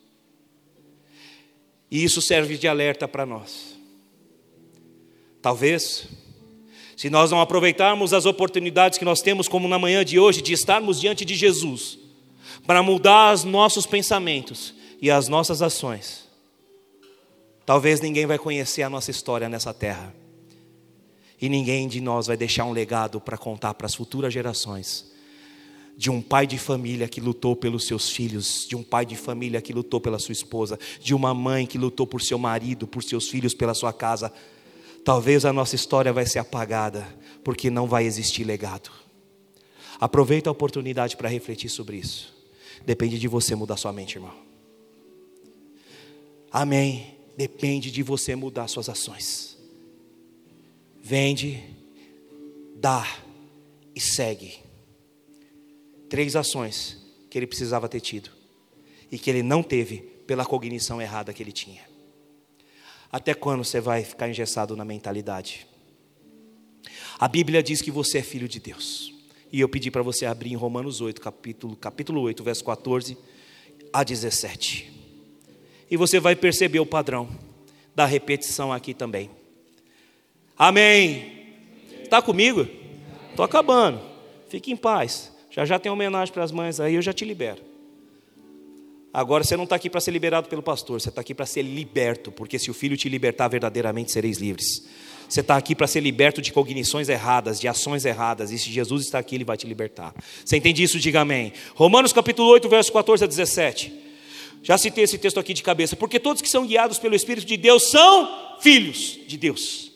E isso serve de alerta para nós. Talvez, se nós não aproveitarmos as oportunidades que nós temos, como na manhã de hoje, de estarmos diante de Jesus, para mudar os nossos pensamentos e as nossas ações. Talvez ninguém vai conhecer a nossa história nessa terra. E ninguém de nós vai deixar um legado para contar para as futuras gerações. De um pai de família que lutou pelos seus filhos, de um pai de família que lutou pela sua esposa, de uma mãe que lutou por seu marido, por seus filhos, pela sua casa. Talvez a nossa história vai ser apagada, porque não vai existir legado. Aproveita a oportunidade para refletir sobre isso. Depende de você mudar sua mente, irmão. Amém. Depende de você mudar suas ações. vende, dá e segue. Três ações que ele precisava ter tido e que ele não teve pela cognição errada que ele tinha. Até quando você vai ficar engessado na mentalidade? A Bíblia diz que você é filho de Deus. E eu pedi para você abrir em Romanos 8, capítulo, capítulo 8, verso 14 a 17. E você vai perceber o padrão da repetição aqui também. Amém. Está comigo? Estou acabando. Fique em paz. Já já tem homenagem para as mães aí, eu já te libero. Agora você não está aqui para ser liberado pelo pastor, você está aqui para ser liberto, porque se o filho te libertar verdadeiramente sereis livres. Você está aqui para ser liberto de cognições erradas, de ações erradas, e se Jesus está aqui, Ele vai te libertar. Você entende isso? Diga amém. Romanos capítulo 8, verso 14 a 17. Já citei esse texto aqui de cabeça, porque todos que são guiados pelo Espírito de Deus são filhos de Deus.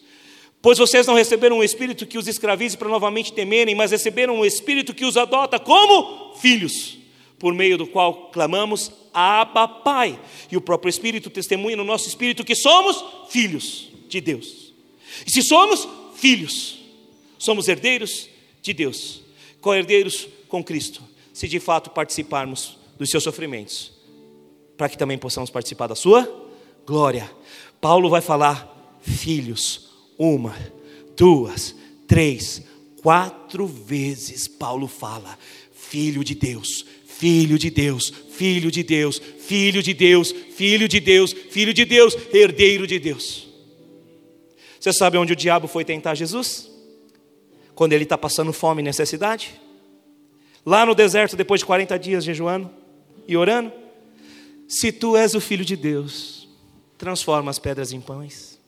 Pois vocês não receberam um espírito que os escravize para novamente temerem, mas receberam um espírito que os adota como filhos, por meio do qual clamamos Abba Pai. E o próprio Espírito testemunha no nosso espírito que somos filhos de Deus. E se somos filhos, somos herdeiros de Deus, co-herdeiros com Cristo, se de fato participarmos dos seus sofrimentos, para que também possamos participar da sua glória. Paulo vai falar filhos, uma, duas, três, quatro vezes Paulo fala filho de Deus, filho de Deus, filho de Deus, filho de Deus, filho de Deus, filho de Deus, herdeiro de Deus. Você sabe onde o diabo foi tentar Jesus? Quando ele está passando fome e necessidade? Lá no deserto, depois de 40 dias jejuando e orando? Se tu és o filho de Deus, transforma as pedras em pães.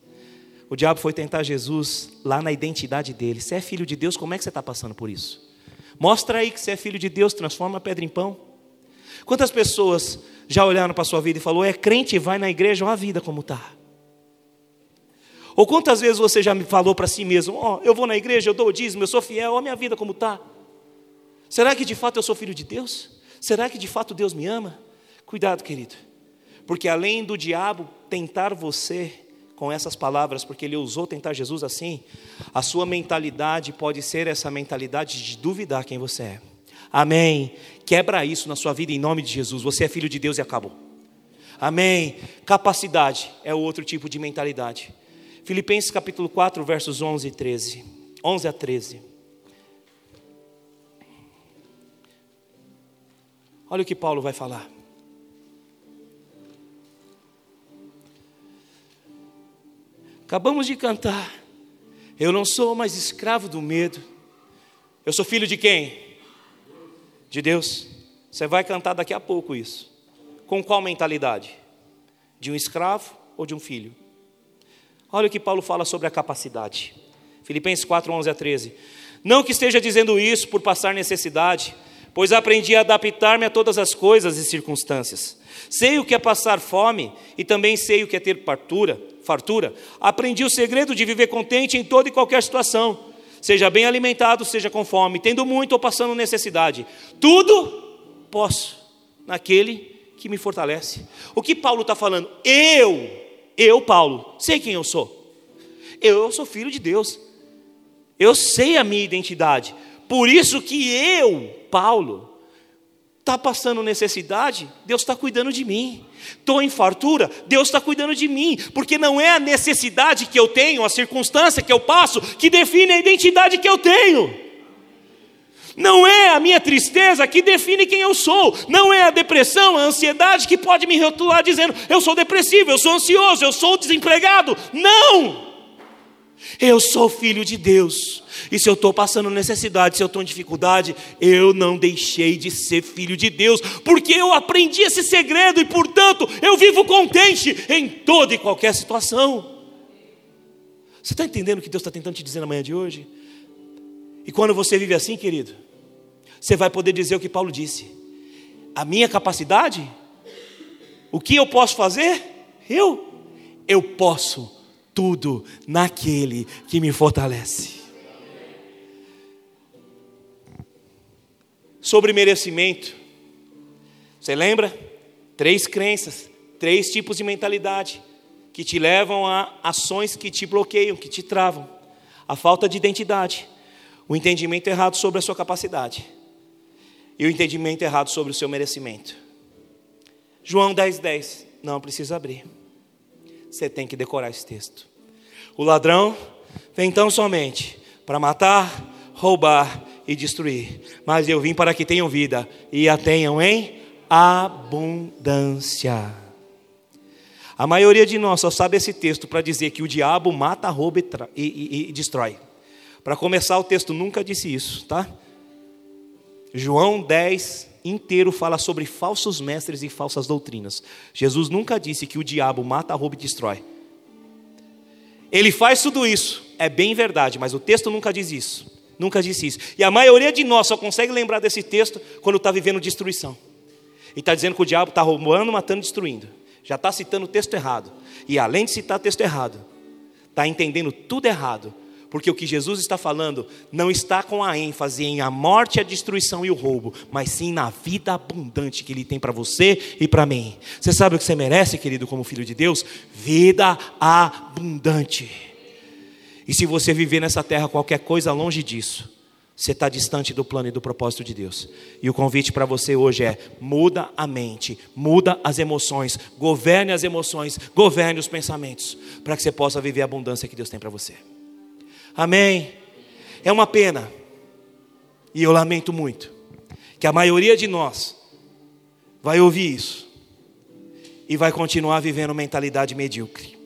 O diabo foi tentar Jesus lá na identidade dele. Você é filho de Deus, como é que você está passando por isso? Mostra aí que você é filho de Deus, transforma a pedra em pão. Quantas pessoas já olharam para a sua vida e falou, é crente e vai na igreja, olha a vida como está. Ou quantas vezes você já me falou para si mesmo, ó, oh, eu vou na igreja, eu dou o dízimo, eu sou fiel, olha a minha vida como está. Será que de fato eu sou filho de Deus? Será que de fato Deus me ama? Cuidado, querido, porque além do diabo tentar você com essas palavras, porque ele usou tentar Jesus assim, a sua mentalidade pode ser essa mentalidade de duvidar quem você é. Amém. Quebra isso na sua vida em nome de Jesus. Você é filho de Deus e acabou. Amém. Capacidade é outro tipo de mentalidade. Filipenses capítulo 4, versos 11 e 13. 11 a 13. Olha o que Paulo vai falar. Acabamos de cantar. Eu não sou mais escravo do medo. Eu sou filho de quem? de Deus. Você vai cantar daqui a pouco isso. Com qual mentalidade? De um escravo ou de um filho? Olha o que Paulo fala sobre a capacidade. Filipenses 4, 11 a 13. Não que esteja dizendo isso por passar necessidade, pois aprendi a adaptar-me a todas as coisas e circunstâncias. Sei o que é passar fome e também sei o que é ter fartura. fartura. Aprendi o segredo de viver contente em toda e qualquer situação seja bem alimentado, seja com fome, tendo muito ou passando necessidade. Tudo posso naquele que me fortalece. O que Paulo está falando? Eu, eu, Paulo, sei quem eu sou. Eu, sou filho de Deus. Eu sei a minha identidade. Por isso que eu, Paulo, está passando necessidade, Deus está cuidando de mim. Estou em fartura, Deus está cuidando de mim, porque não é a necessidade que eu tenho, a circunstância que eu passo, que define a identidade que eu tenho. Não é a minha tristeza que define quem eu sou. Não é a depressão, a ansiedade que pode me rotular dizendo eu sou depressivo, eu sou ansioso, eu sou desempregado. Não! Eu sou filho de Deus. E se eu estou passando necessidade, se eu estou em dificuldade, eu não deixei de ser filho de Deus, porque eu aprendi esse segredo e, portanto, eu vivo contente em toda e qualquer situação. Você está entendendo o que Deus está tentando te dizer na manhã de hoje? E quando você vive assim, querido, você vai poder dizer o que Paulo disse: a minha capacidade, o que eu posso fazer, eu, eu posso tudo naquele que me fortalece. Sobre merecimento, você lembra? Três crenças, três tipos de mentalidade que te levam a ações que te bloqueiam, que te travam. A falta de identidade, o entendimento errado sobre a sua capacidade e o entendimento errado sobre o seu merecimento. João 10, 10. Não precisa abrir. Você tem que decorar esse texto. O ladrão vem tão somente para matar, roubar e destruir. Mas eu vim para que tenham vida e a tenham em abundância. A maioria de nós só sabe esse texto para dizer que o diabo mata, rouba e, e, e destrói. Para começar, o texto nunca disse isso, tá? João 10 inteiro fala sobre falsos mestres e falsas doutrinas. Jesus nunca disse que o diabo mata, rouba e destrói. Ele faz tudo isso, é bem verdade, mas o texto nunca diz isso. Nunca disse isso. E a maioria de nós só consegue lembrar desse texto quando está vivendo destruição. E está dizendo que o diabo está roubando, matando, destruindo. Já está citando o texto errado. E além de citar o texto errado, está entendendo tudo errado. Porque o que Jesus está falando não está com a ênfase em a morte, a destruição e o roubo, mas sim na vida abundante que Ele tem para você e para mim. Você sabe o que você merece, querido, como filho de Deus? Vida abundante. E se você viver nessa terra qualquer coisa longe disso, você está distante do plano e do propósito de Deus. E o convite para você hoje é: muda a mente, muda as emoções, governe as emoções, governe os pensamentos, para que você possa viver a abundância que Deus tem para você. Amém? É uma pena, e eu lamento muito, que a maioria de nós vai ouvir isso e vai continuar vivendo mentalidade medíocre.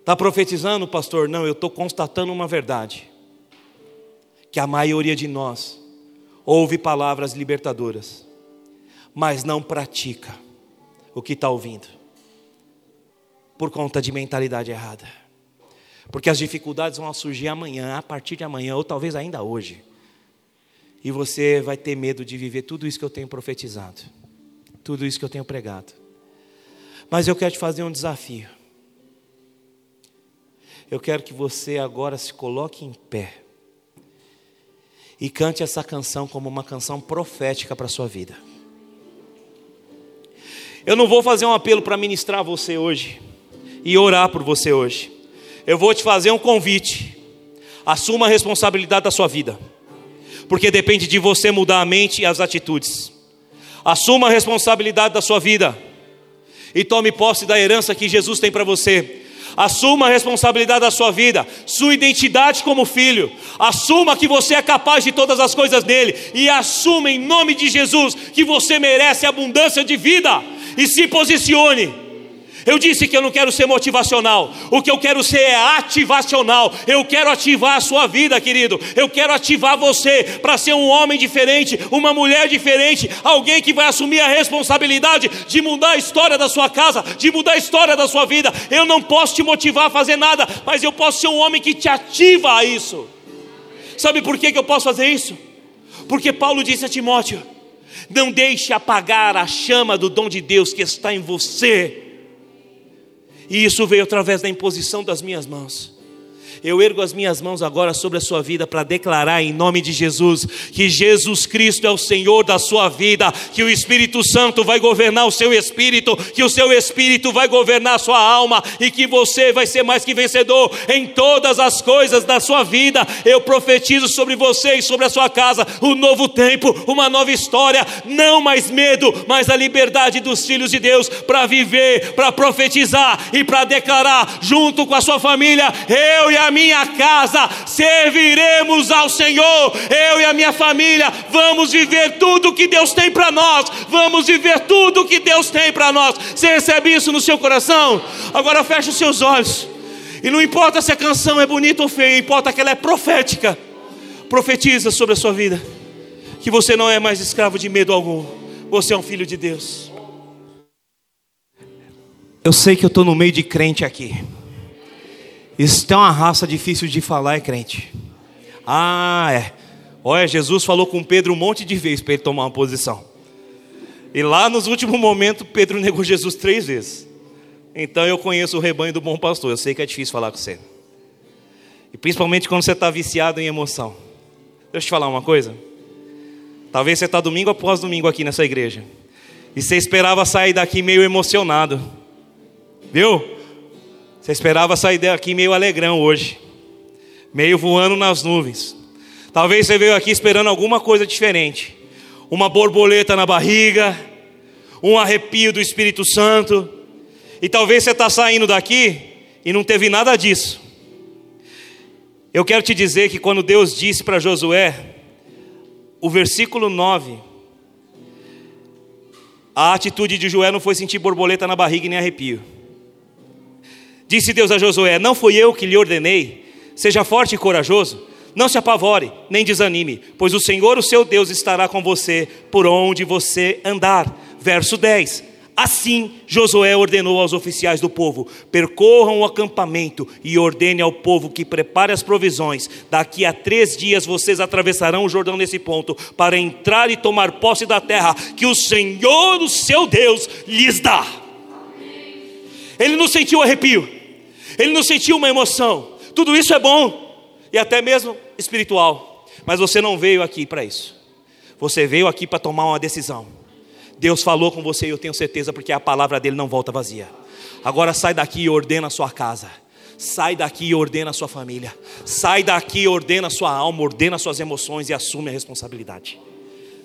Está profetizando, pastor? Não, eu estou constatando uma verdade. Que a maioria de nós ouve palavras libertadoras, mas não pratica o que está ouvindo, por conta de mentalidade errada. Porque as dificuldades vão surgir amanhã, a partir de amanhã, ou talvez ainda hoje. E você vai ter medo de viver tudo isso que eu tenho profetizado, tudo isso que eu tenho pregado. Mas eu quero te fazer um desafio eu quero que você agora se coloque em pé e cante essa canção como uma canção profética para a sua vida. Eu não vou fazer um apelo para ministrar você hoje e orar por você hoje. Eu vou te fazer um convite. Assuma a responsabilidade da sua vida, porque depende de você mudar a mente e as atitudes. Assuma a responsabilidade da sua vida e tome posse da herança que Jesus tem para você. Assuma a responsabilidade da sua vida, sua identidade como filho. Assuma que você é capaz de todas as coisas nele e assuma em nome de Jesus que você merece abundância de vida e se posicione eu disse que eu não quero ser motivacional, o que eu quero ser é ativacional. Eu quero ativar a sua vida, querido. Eu quero ativar você para ser um homem diferente, uma mulher diferente, alguém que vai assumir a responsabilidade de mudar a história da sua casa, de mudar a história da sua vida. Eu não posso te motivar a fazer nada, mas eu posso ser um homem que te ativa a isso. Sabe por que, que eu posso fazer isso? Porque Paulo disse a Timóteo: não deixe apagar a chama do dom de Deus que está em você. E isso veio através da imposição das minhas mãos. Eu ergo as minhas mãos agora sobre a sua vida para declarar em nome de Jesus que Jesus Cristo é o Senhor da sua vida, que o Espírito Santo vai governar o seu espírito, que o seu espírito vai governar a sua alma e que você vai ser mais que vencedor em todas as coisas da sua vida. Eu profetizo sobre você e sobre a sua casa um novo tempo, uma nova história, não mais medo, mas a liberdade dos filhos de Deus para viver, para profetizar e para declarar junto com a sua família, eu e a minha casa serviremos ao Senhor. Eu e a minha família vamos viver tudo que Deus tem para nós. Vamos viver tudo que Deus tem para nós. Você recebe isso no seu coração? Agora feche os seus olhos. E não importa se a canção é bonita ou feia, importa que ela é profética. Profetiza sobre a sua vida que você não é mais escravo de medo algum. Você é um filho de Deus. Eu sei que eu estou no meio de crente aqui. Isso tem uma raça difícil de falar, é crente. Ah, é. Olha, Jesus falou com Pedro um monte de vezes para ele tomar uma posição. E lá nos últimos momentos, Pedro negou Jesus três vezes. Então eu conheço o rebanho do bom pastor. Eu sei que é difícil falar com você. E principalmente quando você está viciado em emoção. Deixa eu te falar uma coisa. Talvez você está domingo após domingo aqui nessa igreja. E você esperava sair daqui meio emocionado. Viu? Você esperava sair daqui meio alegrão hoje, meio voando nas nuvens. Talvez você veio aqui esperando alguma coisa diferente, uma borboleta na barriga, um arrepio do Espírito Santo, e talvez você está saindo daqui e não teve nada disso. Eu quero te dizer que quando Deus disse para Josué, o versículo 9, a atitude de Josué não foi sentir borboleta na barriga nem arrepio. Disse Deus a Josué: Não fui eu que lhe ordenei, seja forte e corajoso, não se apavore, nem desanime, pois o Senhor, o seu Deus, estará com você por onde você andar. Verso 10. Assim Josué ordenou aos oficiais do povo: percorram o acampamento e ordene ao povo que prepare as provisões. Daqui a três dias vocês atravessarão o Jordão nesse ponto para entrar e tomar posse da terra que o Senhor, o seu Deus, lhes dá. Ele não sentiu arrepio, ele não sentiu uma emoção. Tudo isso é bom e até mesmo espiritual, mas você não veio aqui para isso. Você veio aqui para tomar uma decisão. Deus falou com você e eu tenho certeza porque a palavra dele não volta vazia. Agora sai daqui e ordena a sua casa. Sai daqui e ordena a sua família. Sai daqui e ordena a sua alma, ordena as suas emoções e assume a responsabilidade.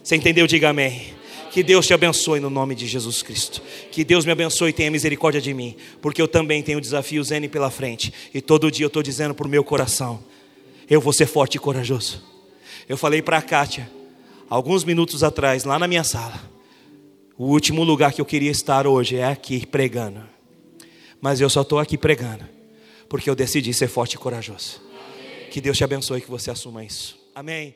Você entendeu? Diga amém. Que Deus te abençoe no nome de Jesus Cristo. Que Deus me abençoe e tenha misericórdia de mim, porque eu também tenho desafios N pela frente. E todo dia eu estou dizendo para o meu coração: eu vou ser forte e corajoso. Eu falei para a Kátia, alguns minutos atrás, lá na minha sala, o último lugar que eu queria estar hoje é aqui pregando. Mas eu só estou aqui pregando, porque eu decidi ser forte e corajoso. Que Deus te abençoe e que você assuma isso. Amém.